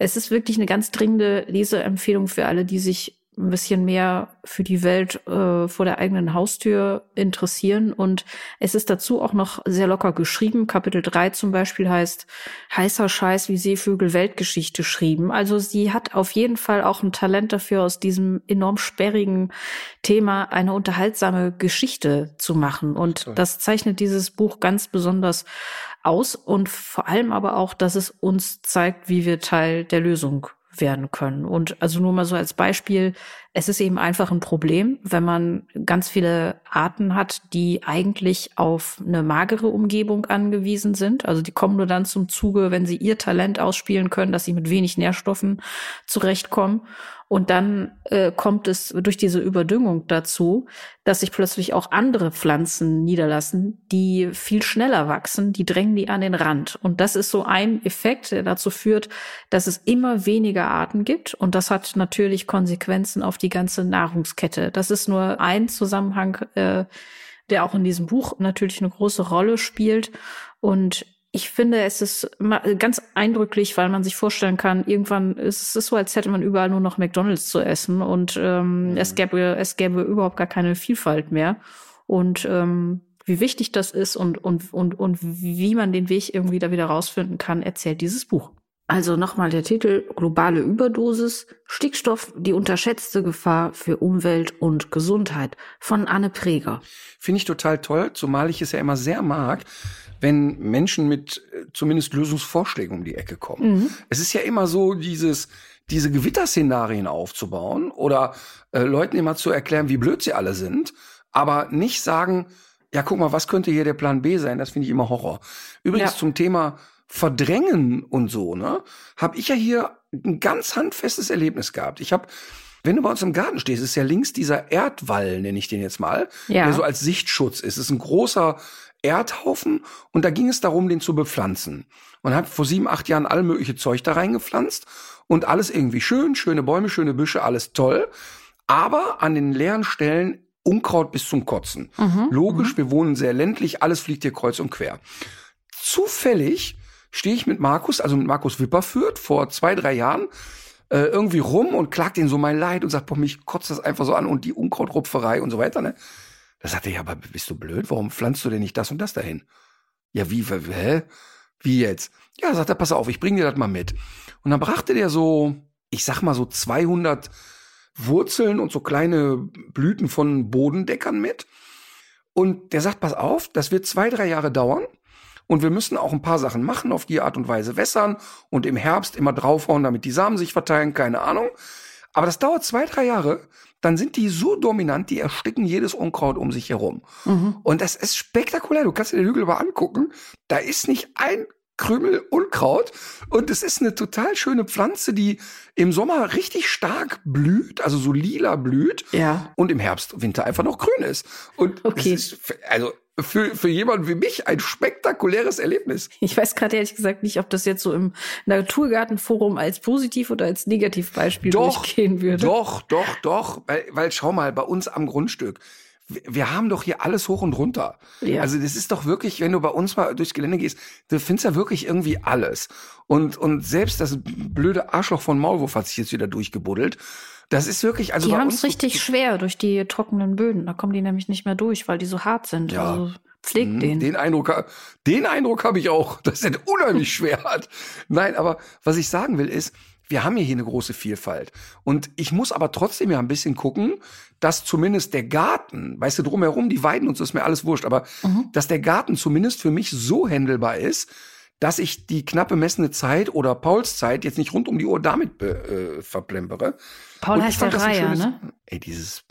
es ist wirklich eine ganz dringende Leseempfehlung für alle, die sich ein bisschen mehr für die Welt äh, vor der eigenen Haustür interessieren. Und es ist dazu auch noch sehr locker geschrieben. Kapitel 3 zum Beispiel heißt Heißer Scheiß, wie Seevögel Weltgeschichte schrieben. Also sie hat auf jeden Fall auch ein Talent dafür, aus diesem enorm sperrigen Thema eine unterhaltsame Geschichte zu machen. Und das zeichnet dieses Buch ganz besonders aus und vor allem aber auch, dass es uns zeigt, wie wir Teil der Lösung werden können. Und also nur mal so als Beispiel, es ist eben einfach ein Problem, wenn man ganz viele Arten hat, die eigentlich auf eine magere Umgebung angewiesen sind. Also die kommen nur dann zum Zuge, wenn sie ihr Talent ausspielen können, dass sie mit wenig Nährstoffen zurechtkommen. Und dann äh, kommt es durch diese Überdüngung dazu, dass sich plötzlich auch andere Pflanzen niederlassen, die viel schneller wachsen, die drängen die an den Rand. Und das ist so ein Effekt, der dazu führt, dass es immer weniger Arten gibt. Und das hat natürlich Konsequenzen auf die ganze Nahrungskette. Das ist nur ein Zusammenhang, äh, der auch in diesem Buch natürlich eine große Rolle spielt. Und ich finde, es ist ganz eindrücklich, weil man sich vorstellen kann, irgendwann ist es so, als hätte man überall nur noch McDonalds zu essen und ähm, mhm. es gäbe es gäbe überhaupt gar keine Vielfalt mehr und ähm, wie wichtig das ist und und und und wie man den Weg irgendwie da wieder rausfinden kann, erzählt dieses Buch. Also nochmal der Titel Globale Überdosis, Stickstoff, die unterschätzte Gefahr für Umwelt und Gesundheit von Anne Preger. Finde ich total toll, zumal ich es ja immer sehr mag, wenn Menschen mit äh, zumindest Lösungsvorschlägen um die Ecke kommen. Mhm. Es ist ja immer so, dieses, diese Gewitterszenarien aufzubauen oder äh, Leuten immer zu erklären, wie blöd sie alle sind, aber nicht sagen, ja, guck mal, was könnte hier der Plan B sein? Das finde ich immer Horror. Übrigens ja. zum Thema Verdrängen und so, ne, habe ich ja hier ein ganz handfestes Erlebnis gehabt. Ich habe wenn du bei uns im Garten stehst, ist ja links dieser Erdwall, nenne ich den jetzt mal, ja. der so als Sichtschutz ist. Es ist ein großer Erdhaufen und da ging es darum, den zu bepflanzen. Man hat vor sieben, acht Jahren all mögliche Zeug da reingepflanzt und alles irgendwie schön, schöne Bäume, schöne Büsche, alles toll. Aber an den leeren Stellen Unkraut bis zum Kotzen. Mhm, Logisch, mhm. wir wohnen sehr ländlich, alles fliegt hier kreuz und quer. Zufällig stehe ich mit Markus, also mit Markus Wipperführt, vor zwei, drei Jahren, äh, irgendwie rum und klagt ihn so mein Leid und sagt, boah, mich kotzt das einfach so an und die Unkrautrupferei und so weiter, ne? Da sagte er, ja, aber bist du blöd? Warum pflanzt du denn nicht das und das dahin? Ja, wie, hä? Wie jetzt? Ja, sagt er, pass auf, ich bring dir das mal mit. Und dann brachte der so, ich sag mal so 200 Wurzeln und so kleine Blüten von Bodendeckern mit. Und der sagt, pass auf, das wird zwei, drei Jahre dauern. Und wir müssen auch ein paar Sachen machen, auf die Art und Weise wässern und im Herbst immer draufhauen, damit die Samen sich verteilen, keine Ahnung. Aber das dauert zwei, drei Jahre dann sind die so dominant, die ersticken jedes Unkraut um sich herum. Mhm. Und das ist spektakulär. Du kannst dir den Hügel mal angucken. Da ist nicht ein Krümel Unkraut und es ist eine total schöne Pflanze, die im Sommer richtig stark blüht, also so lila blüht ja. und im Herbst, Winter einfach noch grün ist. Und okay. ist, also für, für jemanden wie mich ein spektakuläres Erlebnis. Ich weiß gerade ehrlich gesagt nicht, ob das jetzt so im Naturgartenforum als positiv oder als Negativbeispiel doch, durchgehen würde. Doch, doch, doch. Weil, weil schau mal, bei uns am Grundstück, wir haben doch hier alles hoch und runter. Ja. Also das ist doch wirklich, wenn du bei uns mal durchs Gelände gehst, du findest ja wirklich irgendwie alles. Und, und selbst das blöde Arschloch von Maulwurf hat sich jetzt wieder durchgebuddelt. Das ist wirklich, also. Die haben es richtig schwer durch die trockenen Böden. Da kommen die nämlich nicht mehr durch, weil die so hart sind. Ja. Also pflegt mhm. den. Den Eindruck, den Eindruck habe ich auch, dass er unheimlich schwer hat. Nein, aber was ich sagen will ist, wir haben ja hier eine große Vielfalt. Und ich muss aber trotzdem ja ein bisschen gucken, dass zumindest der Garten, weißt du, drumherum, die Weiden und so ist mir alles wurscht, aber mhm. dass der Garten zumindest für mich so händelbar ist, dass ich die knappe messende Zeit oder Pauls Zeit jetzt nicht rund um die Uhr damit äh, verplempere. Paul heißt der Reiher, ne? Ey, dieses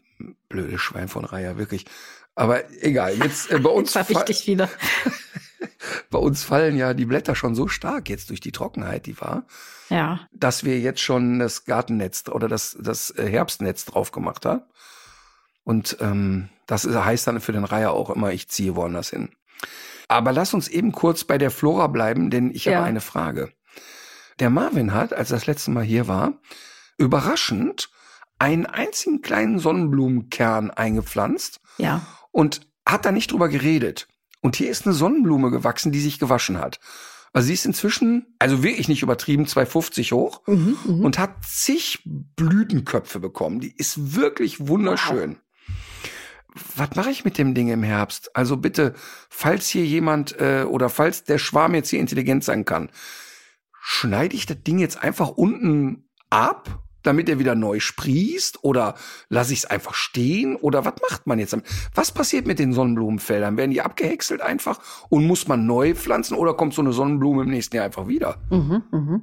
blöde Schwein von Reiher, wirklich. Aber egal, jetzt äh, bei uns. Jetzt ich dich wieder. bei uns fallen ja die Blätter schon so stark jetzt durch die Trockenheit, die war. Ja. Dass wir jetzt schon das Gartennetz oder das, das äh, Herbstnetz drauf gemacht haben. Und ähm, das heißt dann für den Reiher auch immer, ich ziehe woanders hin. Aber lass uns eben kurz bei der Flora bleiben, denn ich ja. habe eine Frage. Der Marvin hat, als er das letzte Mal hier war, überraschend einen einzigen kleinen Sonnenblumenkern eingepflanzt. Ja. Und hat da nicht drüber geredet. Und hier ist eine Sonnenblume gewachsen, die sich gewaschen hat. Also sie ist inzwischen, also wirklich nicht übertrieben, 250 hoch Mhm, mhm. und hat zig Blütenköpfe bekommen. Die ist wirklich wunderschön. Was mache ich mit dem Ding im Herbst? Also bitte, falls hier jemand äh, oder falls der Schwarm jetzt hier intelligent sein kann, schneide ich das Ding jetzt einfach unten ab, damit er wieder neu sprießt? Oder lasse ich es einfach stehen? Oder was macht man jetzt? Was passiert mit den Sonnenblumenfeldern? Werden die abgehäckselt einfach und muss man neu pflanzen oder kommt so eine Sonnenblume im nächsten Jahr einfach wieder? Mhm, mhm.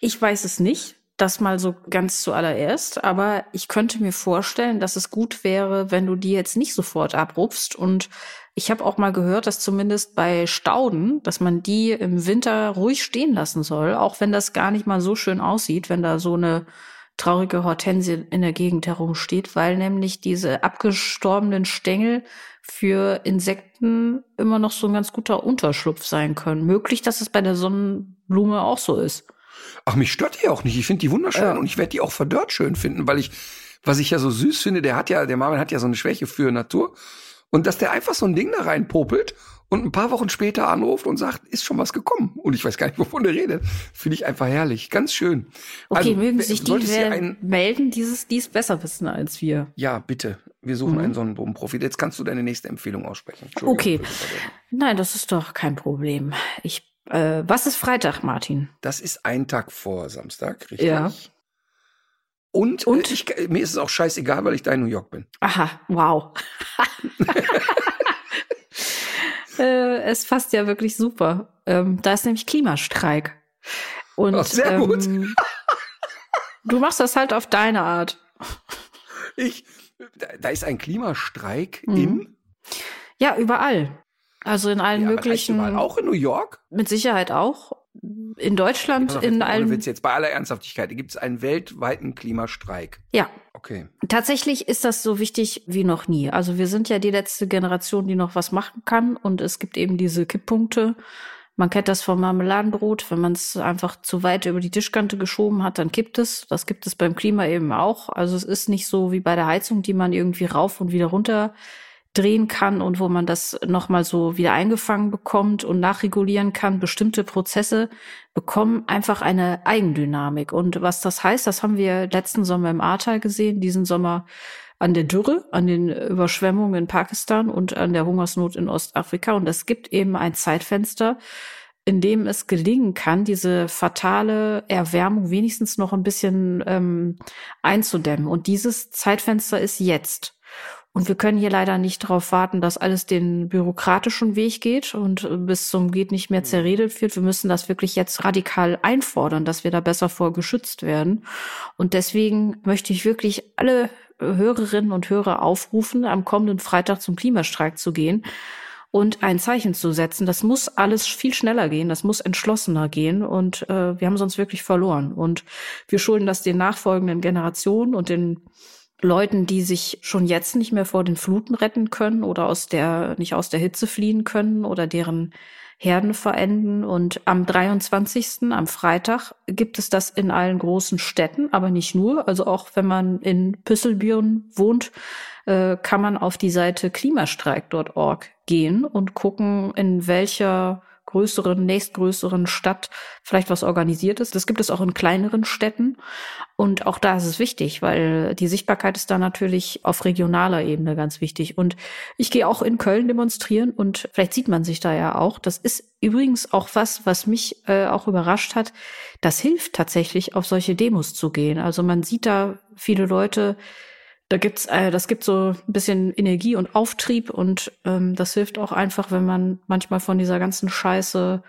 Ich weiß es nicht. Das mal so ganz zuallererst, aber ich könnte mir vorstellen, dass es gut wäre, wenn du die jetzt nicht sofort abrupfst. Und ich habe auch mal gehört, dass zumindest bei Stauden, dass man die im Winter ruhig stehen lassen soll, auch wenn das gar nicht mal so schön aussieht, wenn da so eine traurige Hortensie in der Gegend herumsteht, weil nämlich diese abgestorbenen Stängel für Insekten immer noch so ein ganz guter Unterschlupf sein können. Möglich, dass es bei der Sonnenblume auch so ist. Ach, mich stört die auch nicht. Ich finde die wunderschön Ja. und ich werde die auch verdörrt schön finden, weil ich, was ich ja so süß finde, der hat ja, der Marvin hat ja so eine Schwäche für Natur. Und dass der einfach so ein Ding da reinpopelt und ein paar Wochen später anruft und sagt, ist schon was gekommen. Und ich weiß gar nicht, wovon der redet. Finde ich einfach herrlich. Ganz schön. Okay, Also, mögen sich die ein, melden, dieses, die es besser wissen als wir. Ja, bitte. Wir suchen Mhm. einen Sonnenblumenprofi. Jetzt kannst du deine nächste Empfehlung aussprechen. Okay. Nein, das ist doch kein Problem. Ich, äh, was ist Freitag, Martin? Das ist ein Tag vor Samstag, richtig? Ja. Und, Und? Äh, ich, mir ist es auch scheißegal, weil ich da in New York bin. Aha, wow. äh, es passt ja wirklich super. Ähm, da ist nämlich Klimastreik. Und Ach, sehr gut. ähm, du machst das halt auf deine Art. Ich, da, da ist ein Klimastreik Mhm. im Ja, überall. Also in allen Ja, möglichen, überall, auch in New York. mit Sicherheit auch. In Deutschland, in allen. Witz jetzt bei aller Ernsthaftigkeit, gibt es einen weltweiten Klimastreik. Ja, Okay. Tatsächlich ist das so wichtig wie noch nie. Also wir sind ja die letzte Generation, die noch was machen kann und es gibt eben diese Kipppunkte. Man kennt das vom Marmeladenbrot, wenn man es einfach zu weit über die Tischkante geschoben hat, dann kippt es. Das gibt es beim Klima eben auch. Also es ist nicht so wie bei der Heizung, die man irgendwie rauf und wieder runter drehen kann und wo man das nochmal so wieder eingefangen bekommt und nachregulieren kann. Bestimmte Prozesse bekommen einfach eine Eigendynamik. Und was das heißt, das haben wir letzten Sommer im Ahrtal gesehen, diesen Sommer an der Dürre, an den Überschwemmungen in Pakistan und an der Hungersnot in Ostafrika. Und es gibt eben ein Zeitfenster, in dem es gelingen kann, diese fatale Erwärmung wenigstens noch ein bisschen ähm, einzudämmen. Und dieses Zeitfenster ist jetzt. Und wir können hier leider nicht darauf warten, dass alles den bürokratischen Weg geht und äh, bis zum geht nicht mehr zerredet wird. Wir müssen das wirklich jetzt radikal einfordern, dass wir da besser vor geschützt werden. Und deswegen möchte ich wirklich alle äh, Hörerinnen und Hörer aufrufen, am kommenden Freitag zum Klimastreik zu gehen und ein Zeichen zu setzen. Das muss alles viel schneller gehen, das muss entschlossener gehen und äh, wir haben sonst wirklich verloren. Und wir schulden das den nachfolgenden Generationen und den Leuten, die sich schon jetzt nicht mehr vor den Fluten retten können oder aus der, nicht aus der Hitze fliehen können oder deren Herden verenden. Und am 23. am Freitag gibt es das in allen großen Städten, aber nicht nur. Also auch wenn man in Püsselbüren wohnt, äh, kann man auf die Seite klimastreik.org gehen und gucken, in welcher größeren, nächstgrößeren Stadt vielleicht was organisiert ist. Das gibt es auch in kleineren Städten. Und auch da ist es wichtig, weil die Sichtbarkeit ist da natürlich auf regionaler Ebene ganz wichtig. Und ich gehe auch in Köln demonstrieren und vielleicht sieht man sich da ja auch. Das ist übrigens auch was, was mich äh, auch überrascht hat. Das hilft tatsächlich, auf solche Demos zu gehen. Also man sieht da viele Leute, da gibt's, äh, das gibt so ein bisschen Energie und Auftrieb und ähm, das hilft auch einfach, wenn man manchmal von dieser ganzen Scheiße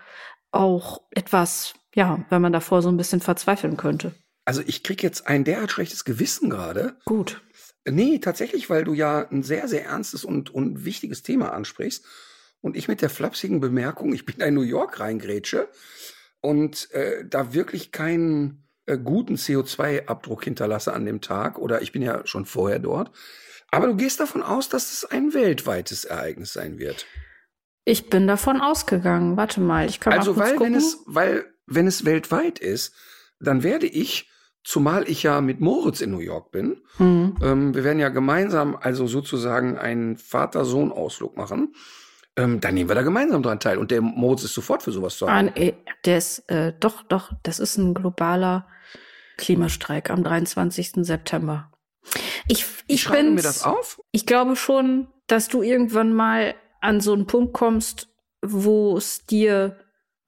auch etwas, ja, wenn man davor so ein bisschen verzweifeln könnte. Also ich krieg jetzt ein derart schlechtes Gewissen gerade. Gut. Nee, tatsächlich, weil du ja ein sehr, sehr ernstes und, und wichtiges Thema ansprichst. Und ich mit der flapsigen Bemerkung, ich bin in New York reingrätsche und äh, da wirklich keinen äh, guten CO2-Abdruck hinterlasse an dem Tag. Oder ich bin ja schon vorher dort. Aber du gehst davon aus, dass es ein weltweites Ereignis sein wird. Ich bin davon ausgegangen. Warte mal, ich kann Also, mal kurz weil gucken. wenn es, weil, wenn es weltweit ist, dann werde ich, zumal ich ja mit Moritz in New York bin, Hm. ähm, wir werden ja gemeinsam also sozusagen einen Vater-Sohn-Ausflug machen. Ähm, dann nehmen wir da gemeinsam dran teil. Und der Moritz ist sofort für sowas zu haben. Äh, der ist, äh, doch, doch, das ist ein globaler Klimastreik am 23. September. Ich, ich, bin mir das auf. Ich glaube schon, dass du irgendwann mal an so einen Punkt kommst, wo es dir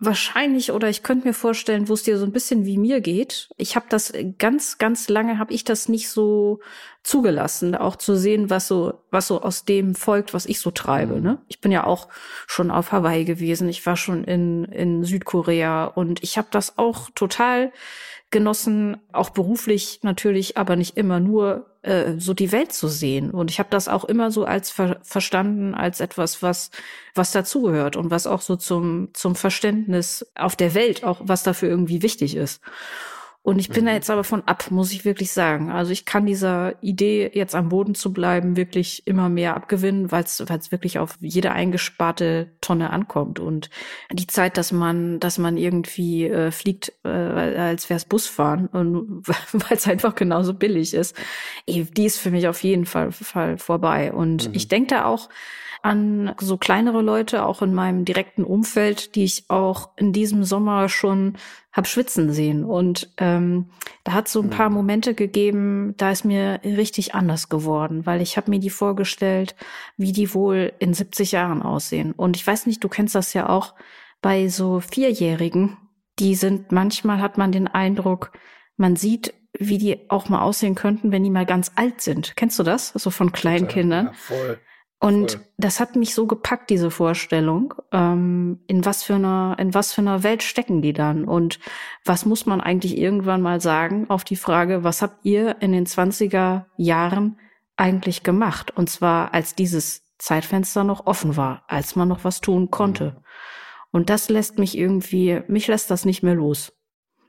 wahrscheinlich oder ich könnte mir vorstellen, wo es dir so ein bisschen wie mir geht. Ich habe das ganz, ganz lange habe ich das nicht so zugelassen, auch zu sehen, was so, was so aus dem folgt, was ich so treibe. Mhm. Ne? Ich bin ja auch schon auf Hawaii gewesen, ich war schon in in Südkorea und ich habe das auch total genossen, auch beruflich natürlich, aber nicht immer nur äh, so die Welt zu sehen. Und ich habe das auch immer so als ver verstanden als etwas, was was dazugehört und was auch so zum zum Verständnis auf der Welt auch was dafür irgendwie wichtig ist. Und ich bin mhm. da jetzt aber von ab, muss ich wirklich sagen. Also ich kann dieser Idee, jetzt am Boden zu bleiben, wirklich immer mehr abgewinnen, weil es wirklich auf jede eingesparte Tonne ankommt. Und die Zeit, dass man, dass man irgendwie äh, fliegt, äh, als wäre es Busfahren, und weil es einfach genauso billig ist, die ist für mich auf jeden Fall, Fall vorbei. Und mhm. ich denke da auch, an so kleinere Leute, auch in meinem direkten Umfeld, die ich auch in diesem Sommer schon hab schwitzen sehen. Und ähm, da hat so ein paar mhm. Momente gegeben, da ist mir richtig anders geworden, weil ich habe mir die vorgestellt, wie die wohl in 70 Jahren aussehen. Und ich weiß nicht, du kennst das ja auch bei so Vierjährigen, die sind manchmal hat man den Eindruck, man sieht wie die auch mal aussehen könnten, wenn die mal ganz alt sind. Kennst du das? So von Kleinkindern. Ja, voll. Und Voll. das hat mich so gepackt, diese Vorstellung. Ähm, in was für einer, in was für einer Welt stecken die dann? Und was muss man eigentlich irgendwann mal sagen auf die Frage, was habt ihr in den 20er Jahren eigentlich gemacht? Und zwar, als dieses Zeitfenster noch offen war, als man noch was tun konnte. Mhm. Und das lässt mich irgendwie, mich lässt das nicht mehr los.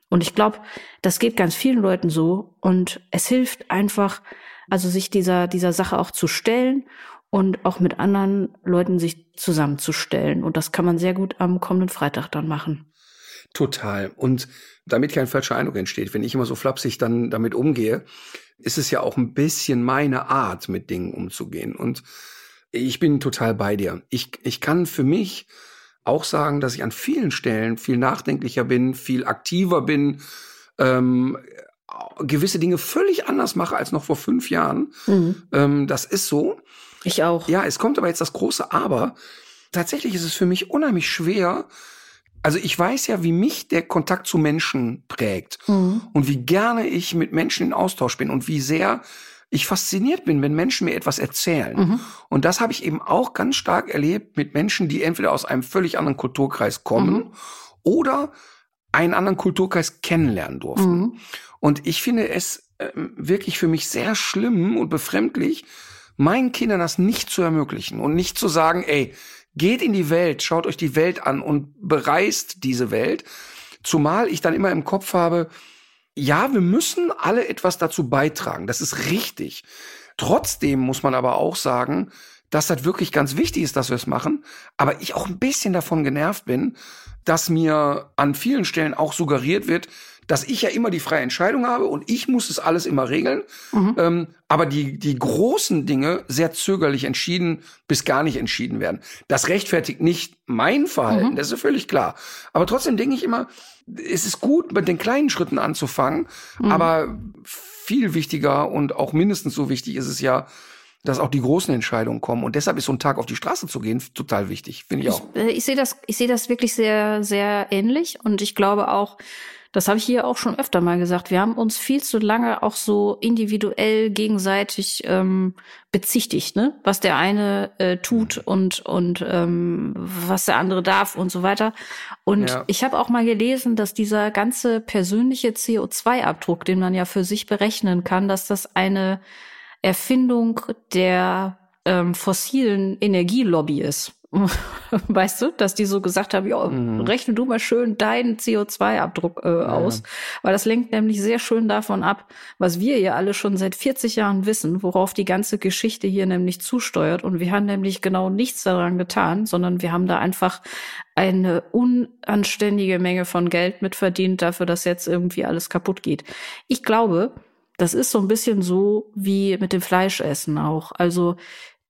Und ich glaube, das geht ganz vielen Leuten so. Und es hilft einfach, also sich dieser, dieser Sache auch zu stellen und auch mit anderen Leuten sich zusammenzustellen. Und das kann man sehr gut am kommenden Freitag dann machen. Total. Und damit kein falscher Eindruck entsteht, wenn ich immer so flapsig dann damit umgehe, ist es ja auch ein bisschen meine Art, mit Dingen umzugehen. Und ich bin total bei dir. Ich, ich kann für mich auch sagen, dass ich an vielen Stellen viel nachdenklicher bin, viel aktiver bin, ähm, gewisse Dinge völlig anders mache als noch vor fünf Jahren. Mhm. Ähm, das ist so. Ich auch. Ja, es kommt aber jetzt das große Aber. Tatsächlich ist es für mich unheimlich schwer. Also ich weiß ja, wie mich der Kontakt zu Menschen prägt mhm. und wie gerne ich mit Menschen in Austausch bin und wie sehr ich fasziniert bin, wenn Menschen mir etwas erzählen. Mhm. Und das habe ich eben auch ganz stark erlebt mit Menschen, die entweder aus einem völlig anderen Kulturkreis kommen mhm. oder einen anderen Kulturkreis kennenlernen durften. Mhm. Und ich finde es äh, wirklich für mich sehr schlimm und befremdlich, meinen Kindern das nicht zu ermöglichen und nicht zu sagen, ey, geht in die Welt, schaut euch die Welt an und bereist diese Welt. Zumal ich dann immer im Kopf habe, ja, wir müssen alle etwas dazu beitragen. Das ist richtig. Trotzdem muss man aber auch sagen, dass das wirklich ganz wichtig ist, dass wir es machen. Aber ich auch ein bisschen davon genervt bin, dass mir an vielen Stellen auch suggeriert wird, dass ich ja immer die freie Entscheidung habe und ich muss es alles immer regeln. Mhm. Ähm, aber die, die großen Dinge sehr zögerlich entschieden bis gar nicht entschieden werden. Das rechtfertigt nicht mein Verhalten, mhm. das ist völlig klar. Aber trotzdem denke ich immer, es ist gut, mit den kleinen Schritten anzufangen, mhm. aber viel wichtiger und auch mindestens so wichtig ist es ja, dass auch die großen Entscheidungen kommen. Und deshalb ist so ein Tag auf die Straße zu gehen total wichtig, finde ich auch. Ich, äh, ich sehe das, ich sehe das wirklich sehr, sehr ähnlich. Und ich glaube auch, das habe ich hier auch schon öfter mal gesagt. Wir haben uns viel zu lange auch so individuell gegenseitig ähm, bezichtigt, ne? Was der eine äh, tut und und ähm, was der andere darf und so weiter. Und ja. ich habe auch mal gelesen, dass dieser ganze persönliche CO2-Abdruck, den man ja für sich berechnen kann, dass das eine Erfindung der ähm, fossilen Energielobby ist. weißt du, dass die so gesagt haben, ja, mhm. rechne du mal schön deinen CO2-Abdruck äh, ja. aus, weil das lenkt nämlich sehr schön davon ab, was wir ja alle schon seit 40 Jahren wissen, worauf die ganze Geschichte hier nämlich zusteuert und wir haben nämlich genau nichts daran getan, sondern wir haben da einfach eine unanständige Menge von Geld mitverdient dafür, dass jetzt irgendwie alles kaputt geht. Ich glaube, das ist so ein bisschen so wie mit dem Fleischessen auch. Also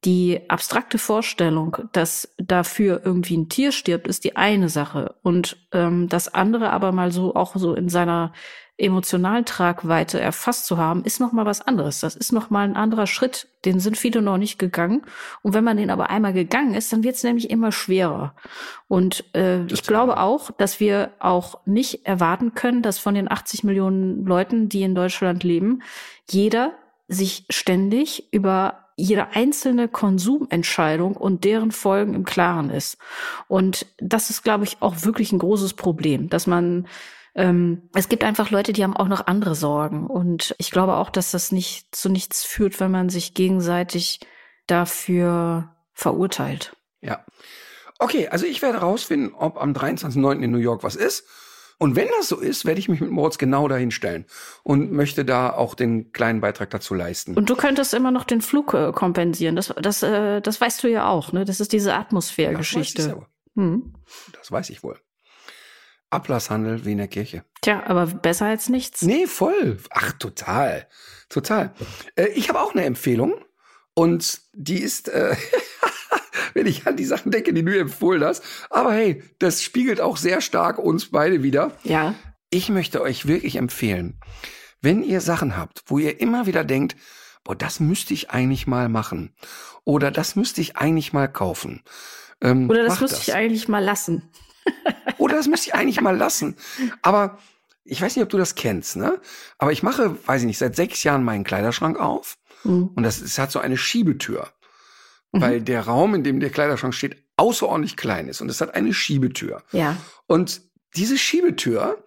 die abstrakte Vorstellung, dass dafür irgendwie ein Tier stirbt, ist die eine Sache. Und ähm, das andere aber mal so auch so in seiner emotionalen Tragweite erfasst zu haben, ist noch mal was anderes. Das ist noch mal ein anderer Schritt. Den sind viele noch nicht gegangen. Und wenn man den aber einmal gegangen ist, dann wird es nämlich immer schwerer. Und äh, ich glaube auch, dass wir auch nicht erwarten können, dass von den 80 Millionen Leuten, die in Deutschland leben, jeder sich ständig über jede einzelne Konsumentscheidung und deren Folgen im Klaren ist. Und das ist, glaube ich, auch wirklich ein großes Problem, dass man ähm, es gibt einfach Leute, die haben auch noch andere Sorgen. Und ich glaube auch, dass das nicht zu nichts führt, wenn man sich gegenseitig dafür verurteilt. Ja. Okay, also ich werde rausfinden, ob am 23.09. in New York was ist. Und wenn das so ist, werde ich mich mit Moritz genau dahin stellen und möchte da auch den kleinen Beitrag dazu leisten. Und du könntest immer noch den Flug äh, kompensieren. Das, das, äh, das weißt du ja auch, ne? Das ist diese Atmosphärgeschichte. Das, weiß hm. das weiß ich wohl. Ablasshandel wie in der Kirche. Tja, aber besser als nichts. Nee, voll. Ach, total. Total. Äh, ich habe auch eine Empfehlung und die ist, äh, wenn ich an die Sachen denke, die du empfohlen hast. Aber hey, das spiegelt auch sehr stark uns beide wieder. Ja. Ich möchte euch wirklich empfehlen, wenn ihr Sachen habt, wo ihr immer wieder denkt, boah, das müsste ich eigentlich mal machen. Oder das müsste ich eigentlich mal kaufen. Ähm, Oder das müsste das. ich eigentlich mal lassen. Oder das müsste ich eigentlich mal lassen. Aber ich weiß nicht, ob du das kennst, ne? Aber ich mache, weiß ich nicht, seit sechs Jahren meinen Kleiderschrank auf. Mhm. Und das, es hat so eine Schiebetür. Mhm. Weil der Raum, in dem der Kleiderschrank steht, außerordentlich klein ist. Und es hat eine Schiebetür. Ja. Und diese Schiebetür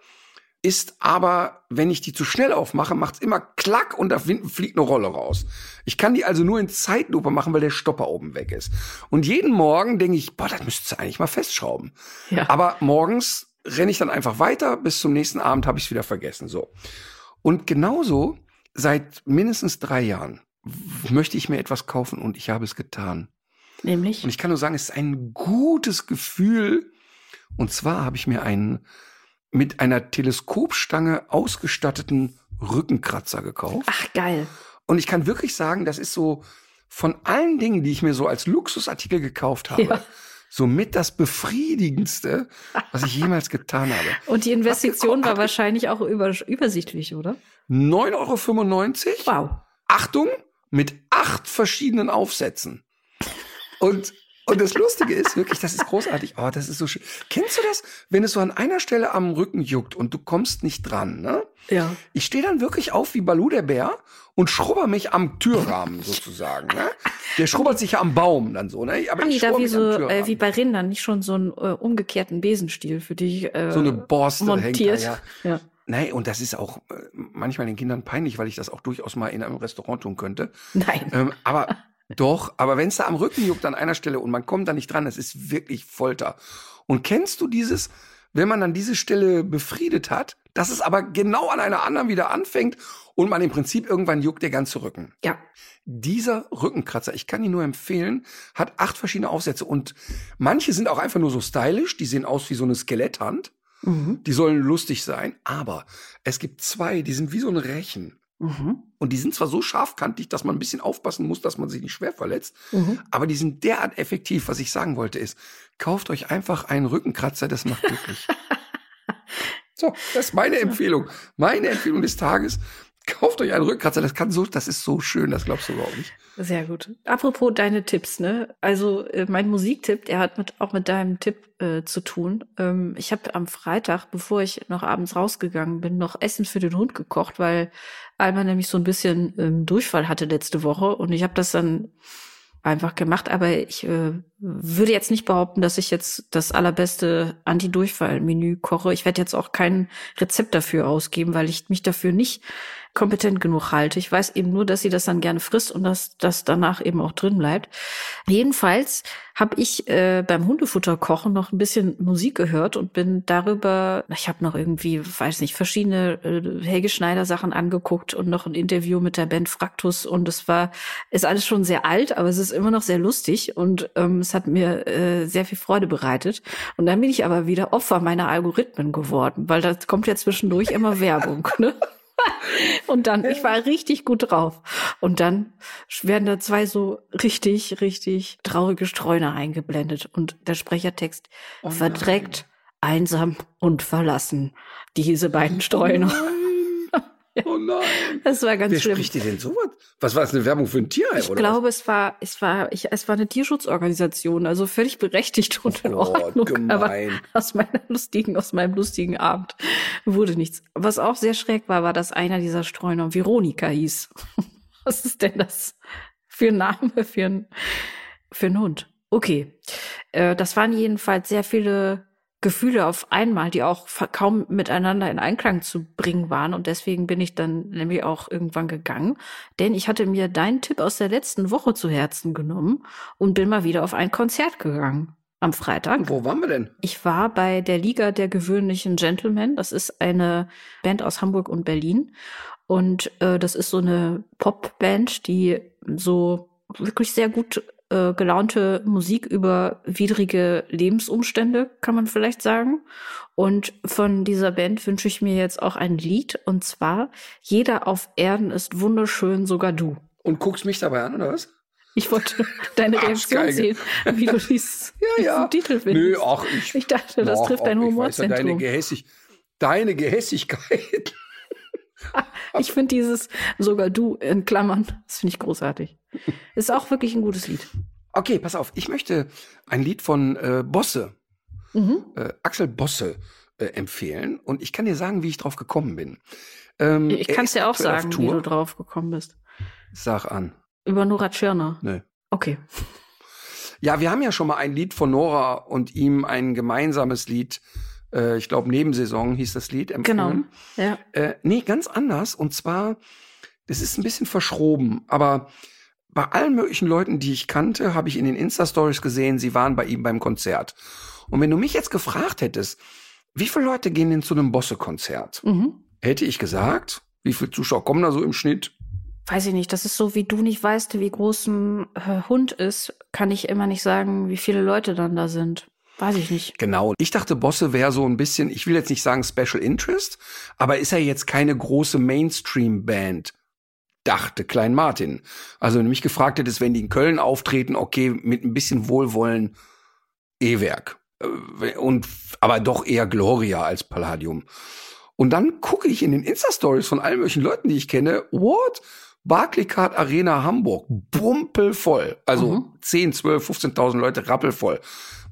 ist aber, wenn ich die zu schnell aufmache, macht's immer klack und da fliegt eine Rolle raus. Ich kann die also nur in Zeitlupe machen, weil der Stopper oben weg ist. Und jeden Morgen denke ich, boah, das müsstest du eigentlich mal festschrauben. Ja. Aber morgens renne ich dann einfach weiter, bis zum nächsten Abend habe ich es wieder vergessen. So. Und genauso seit mindestens drei Jahren möchte ich mir etwas kaufen und ich habe es getan. Nämlich? Und ich kann nur sagen, es ist ein gutes Gefühl. Und zwar habe ich mir einen mit einer Teleskopstange ausgestatteten Rückenkratzer gekauft. Ach, geil. Und ich kann wirklich sagen, das ist so von allen Dingen, die ich mir so als Luxusartikel gekauft habe, ja. somit das befriedigendste, was ich jemals getan habe. Und die Investition war wahrscheinlich auch über, übersichtlich, oder? 9,95 Euro. Wow. Achtung, mit acht verschiedenen Aufsätzen. Und und das Lustige ist wirklich, das ist großartig. Oh, das ist so schön. Kennst du das, wenn es so an einer Stelle am Rücken juckt und du kommst nicht dran, ne? Ja. Ich stehe dann wirklich auf wie Balu der Bär und schrubber mich am Türrahmen sozusagen. Ne? Der schrubbert sich ja am Baum dann so. Ne? Aber Haben die da wie so äh, wie bei Rindern nicht schon so einen äh, umgekehrten Besenstiel für dich äh, so eine Borste montiert? Hängt da, ja. ja. Nein, und das ist auch äh, manchmal den Kindern peinlich, weil ich das auch durchaus mal in einem Restaurant tun könnte. Nein. Ähm, aber doch, aber wenn es da am Rücken juckt an einer Stelle und man kommt da nicht dran, das ist wirklich Folter. Und kennst du dieses, wenn man dann diese Stelle befriedet hat, dass es aber genau an einer anderen wieder anfängt und man im Prinzip irgendwann juckt der ganze Rücken. Ja. Dieser Rückenkratzer, ich kann ihn nur empfehlen, hat acht verschiedene Aufsätze und manche sind auch einfach nur so stylisch, die sehen aus wie so eine Skeletthand. Mhm. Die sollen lustig sein, aber es gibt zwei, die sind wie so ein Rechen. Mhm. Und die sind zwar so scharfkantig, dass man ein bisschen aufpassen muss, dass man sich nicht schwer verletzt, mhm. aber die sind derart effektiv. Was ich sagen wollte ist, kauft euch einfach einen Rückenkratzer, das macht glücklich. so, das ist meine Empfehlung. Meine Empfehlung des Tages. Kauft euch einen Rückkratzer, das kann so, das ist so schön, das glaubst du überhaupt nicht. Sehr gut. Apropos deine Tipps, ne? Also äh, mein Musiktipp, der hat mit, auch mit deinem Tipp äh, zu tun. Ähm, ich habe am Freitag, bevor ich noch abends rausgegangen bin, noch Essen für den Hund gekocht, weil Alma nämlich so ein bisschen ähm, Durchfall hatte letzte Woche und ich habe das dann einfach gemacht, aber ich äh, würde jetzt nicht behaupten, dass ich jetzt das allerbeste Anti-Durchfall-Menü koche. Ich werde jetzt auch kein Rezept dafür ausgeben, weil ich mich dafür nicht kompetent genug halte. Ich weiß eben nur, dass sie das dann gerne frisst und dass das danach eben auch drin bleibt. Jedenfalls habe ich äh, beim Hundefutterkochen noch ein bisschen Musik gehört und bin darüber, ich habe noch irgendwie, weiß nicht, verschiedene äh, Helge Schneider Sachen angeguckt und noch ein Interview mit der Band Fraktus und es war, ist alles schon sehr alt, aber es ist immer noch sehr lustig und ähm, es hat mir äh, sehr viel Freude bereitet. Und dann bin ich aber wieder Opfer meiner Algorithmen geworden, weil da kommt ja zwischendurch immer Werbung. Ne? und dann, ich war richtig gut drauf. Und dann werden da zwei so richtig, richtig traurige Streuner eingeblendet. Und der Sprechertext Oh verdreckt, einsam und verlassen. Diese beiden Streuner. Oh nein. Das war ganz Wer schlimm. spricht dir denn sowas? Was war das, eine Werbung für ein Tierheim, Ich glaube, es war, es war, ich, es war eine Tierschutzorganisation, also völlig berechtigt und in Oh Gott, Ordnung. Aber gemein. aus meiner lustigen, aus meinem lustigen Abend wurde nichts. Was auch sehr schräg war, war, dass einer dieser Streuner Veronika hieß. Was ist denn das für ein Name für ein, für einen Hund? Okay. Äh, das waren jedenfalls sehr viele Gefühle auf einmal, die auch kaum miteinander in Einklang zu bringen waren. Und deswegen bin ich dann nämlich auch irgendwann gegangen. Denn ich hatte mir deinen Tipp aus der letzten Woche zu Herzen genommen und bin mal wieder auf ein Konzert gegangen. Am Freitag. Wo waren wir denn? Ich war bei der Liga der gewöhnlichen Gentlemen. Das ist eine Band aus Hamburg und Berlin. Und äh, das ist so eine Popband, die so wirklich sehr gut äh, gelaunte Musik über widrige Lebensumstände, kann man vielleicht sagen. Und von dieser Band wünsche ich mir jetzt auch ein Lied. Und zwar Jeder auf Erden ist wunderschön, sogar du. Und guckst mich dabei an, oder was? Ich wollte deine Reaktion sehen, wie du dies, Ja, ja. diesen Titel findest. Nö, ach, ich. Ich dachte, das Ach, trifft dein ja, deine, Humorzentrum. Gehässig, deine Gehässigkeit. Ich finde dieses sogar du in Klammern, das finde ich großartig. Ist auch wirklich ein gutes Lied. Okay, pass auf. Ich möchte ein Lied von äh, Bosse, Mhm. äh, Axel Bosse, äh, empfehlen. Und ich kann dir sagen, wie ich drauf gekommen bin. Ähm, Ich kann es dir auch sagen, wie du drauf gekommen bist. Sag an. Über Nora Tschirner. Nö. Okay. Ja, wir haben ja schon mal ein Lied von Nora und ihm ein gemeinsames Lied. Äh, ich glaube, Nebensaison hieß das Lied. Genau. empfohlen. Ja. Äh, nee, ganz anders. Und zwar, das ist ein bisschen verschroben, aber bei allen möglichen Leuten, die ich kannte, habe ich in den Insta-Stories gesehen, sie waren bei ihm beim Konzert. Und wenn du mich jetzt gefragt hättest, wie viele Leute gehen denn zu einem Bosse-Konzert? Mhm. Hätte ich gesagt, wie viele Zuschauer kommen da so im Schnitt? Weiß ich nicht, das ist so, wie du nicht weißt, wie groß ein äh, Hund ist, kann ich immer nicht sagen, wie viele Leute dann da sind. Weiß ich nicht. Genau. Ich dachte, Bosse wäre so ein bisschen, ich will jetzt nicht sagen Special Interest, aber ist er jetzt keine große Mainstream-Band? Dachte Klein Martin. Also wenn du mich gefragt hättest, wenn die in Köln auftreten, okay, mit ein bisschen Wohlwollen, E-Werk. Äh, Und, aber doch eher Gloria als Palladium. Und dann gucke ich in den Insta-Stories von allen möglichen Leuten, die ich kenne, what? Barclaycard Arena Hamburg, bumpelvoll. Also Mhm. 10, 12, 15.000 Leute rappelvoll.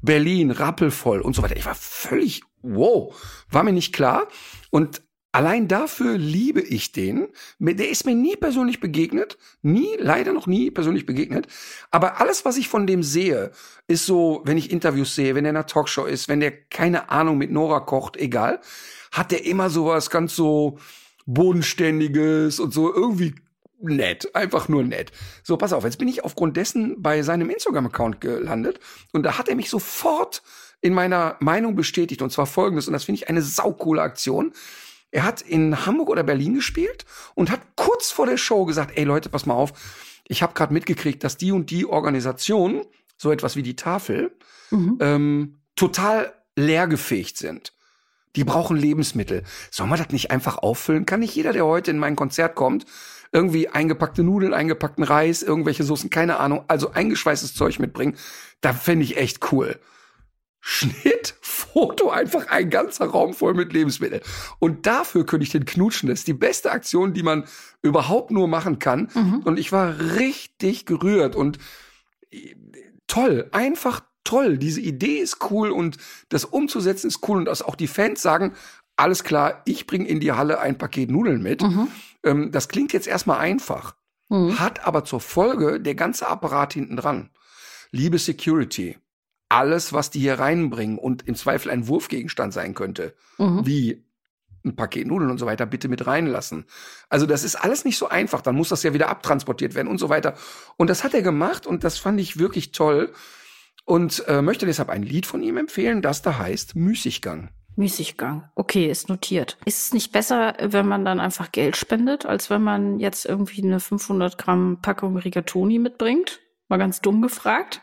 Berlin rappelvoll und so weiter. Ich war völlig, wow, war mir nicht klar. Und allein dafür liebe ich den. Der ist mir nie persönlich begegnet. Nie, leider noch nie persönlich begegnet. Aber alles, was ich von dem sehe, ist so, wenn ich Interviews sehe, wenn er in einer Talkshow ist, wenn der keine Ahnung mit Nora kocht, egal, hat der immer sowas ganz so bodenständiges und so irgendwie nett, einfach nur nett. So, pass auf, jetzt bin ich aufgrund dessen bei seinem Instagram-Account gelandet und da hat er mich sofort in meiner Meinung bestätigt und zwar folgendes und das finde ich eine saukoole Aktion. Er hat in Hamburg oder Berlin gespielt und hat kurz vor der Show gesagt, ey Leute, pass mal auf, ich habe gerade mitgekriegt, dass die und die Organisation, so etwas wie die Tafel, Mhm. ähm, total leergefegt sind. Die brauchen Lebensmittel. Soll man das nicht einfach auffüllen? Kann nicht jeder, der heute in mein Konzert kommt, irgendwie eingepackte Nudeln, eingepackten Reis, irgendwelche Soßen, keine Ahnung, also eingeschweißtes Zeug mitbringen? Da fände ich echt cool. Schnitt, Foto, einfach ein ganzer Raum voll mit Lebensmitteln. Und dafür könnte ich den knutschen. Das ist die beste Aktion, die man überhaupt nur machen kann. Mhm. Und ich war richtig gerührt und äh, toll, einfach toll. Diese Idee ist cool und das umzusetzen ist cool und dass auch die Fans sagen, alles klar, ich bringe in die Halle ein Paket Nudeln mit. Mhm. Ähm, das klingt jetzt erstmal einfach, Mhm. hat aber zur Folge der ganze Apparat hinten dran. Liebe Security, alles, was die hier reinbringen und im Zweifel ein Wurfgegenstand sein könnte, Mhm. wie ein Paket Nudeln und so weiter, bitte mit reinlassen. Also das ist alles nicht so einfach. Dann muss das ja wieder abtransportiert werden und so weiter. Und das hat er gemacht und das fand ich wirklich toll. Und äh, möchte deshalb ein Lied von ihm empfehlen, das da heißt Müßiggang. Müßiggang. Okay, ist notiert. Ist es nicht besser, wenn man dann einfach Geld spendet, als wenn man jetzt irgendwie eine 500 Gramm Packung Rigatoni mitbringt? Mal ganz dumm gefragt.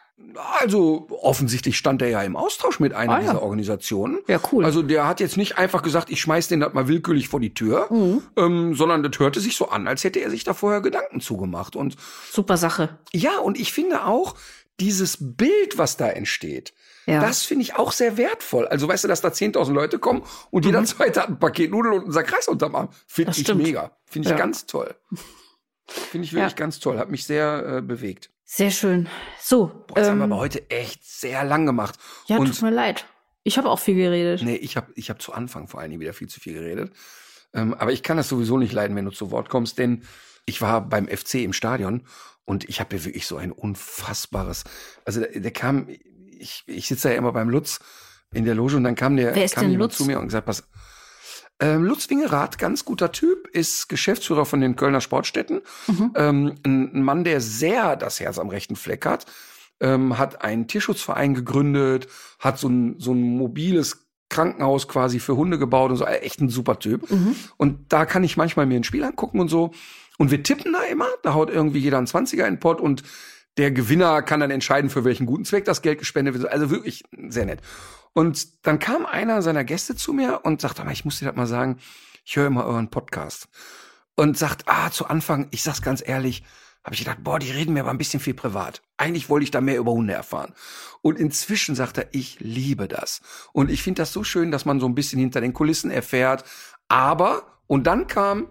Also offensichtlich stand er ja im Austausch mit einer Ah, ja. dieser Organisationen. Ja, cool. Also der hat jetzt nicht einfach gesagt, ich schmeiß den das mal willkürlich vor die Tür, Mhm. ähm, sondern das hörte sich so an, als hätte er sich da vorher Gedanken zugemacht. Und Super Sache. ja, und ich finde auch dieses Bild, was da entsteht, Ja. das finde ich auch sehr wertvoll. Also weißt du, dass da 10.000 Leute kommen und jeder zweite hat ein Paket Nudeln und einen Sack Reis unterm Arm. Finde Mhm. Ich stimmt. mega. Finde ich Ja. ganz toll. Finde ich wirklich ganz toll. Hat mich sehr äh, bewegt. Sehr schön. So. Boah, das haben wir ähm, aber heute echt sehr lang gemacht. ja, und tut mir leid. Ich habe auch viel geredet. Nee, ich habe ich hab zu Anfang vor allen Dingen wieder viel zu viel geredet. Ähm, aber ich kann das sowieso nicht leiden, wenn du zu Wort kommst, denn ich war beim FC im Stadion und ich habe hier wirklich so ein unfassbares. Also der, der kam, ich, ich sitze ja immer beim Lutz in der Loge und dann kam der Wer ist kam denn Lutz? zu mir und gesagt, pass, ähm, Lutz Wingerath, ganz guter Typ, ist Geschäftsführer von den Kölner Sportstätten. Mhm. Ähm, ein, Mann, der sehr das Herz am rechten Fleck hat, ähm, hat einen Tierschutzverein gegründet, hat so ein, so ein mobiles Krankenhaus quasi für Hunde gebaut und so, äh, echt ein super Typ. Mhm. Und da kann ich manchmal mir ein Spiel angucken und so. Und wir tippen da immer, da haut irgendwie jeder einen 20er in den Pott und der Gewinner kann dann entscheiden, für welchen guten Zweck das Geld gespendet wird. Also wirklich sehr nett. Und dann kam einer seiner Gäste zu mir und sagte, "Aber ich muss dir das mal sagen, ich höre immer euren Podcast. Und sagt, ah, zu Anfang, ich sag's ganz ehrlich, habe ich gedacht, boah, die reden mir aber ein bisschen viel privat. Eigentlich wollte ich da mehr über Hunde erfahren. Und inzwischen sagt er, ich liebe das. Und ich finde das so schön, dass man so ein bisschen hinter den Kulissen erfährt. Aber, und dann kam,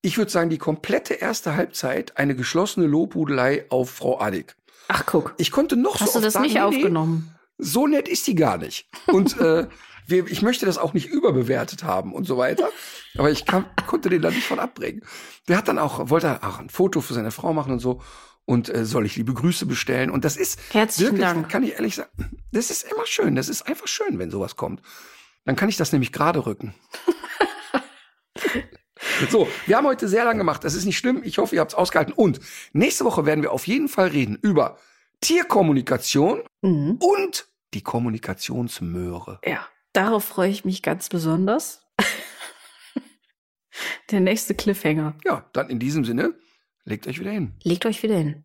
ich würde sagen, die komplette erste Halbzeit eine geschlossene Lobhudelei auf Frau Adig. Ach, guck. Ich konnte noch so Hast du das sagen, nicht aufgenommen? So nett ist die gar nicht. Und äh, wir, ich möchte das auch nicht überbewertet haben und so weiter. Aber ich kam, konnte den da nicht von abbringen. Der hat dann auch, wollte auch ein Foto für seine Frau machen und so. Und äh, soll ich liebe Grüße bestellen. Und das ist Herzlichen wirklich, Dank. kann ich ehrlich sagen, das ist immer schön. Das ist einfach schön, wenn sowas kommt. Dann kann ich das nämlich gerade rücken. So, wir haben heute sehr lang gemacht. Das ist nicht schlimm. Ich hoffe, ihr habt es ausgehalten. Und nächste Woche werden wir auf jeden Fall reden über Tierkommunikation Mhm. und die Kommunikationsmöhre. Ja, darauf freue ich mich ganz besonders. Der nächste Cliffhanger. Ja, dann in diesem Sinne, legt euch wieder hin. Legt euch wieder hin.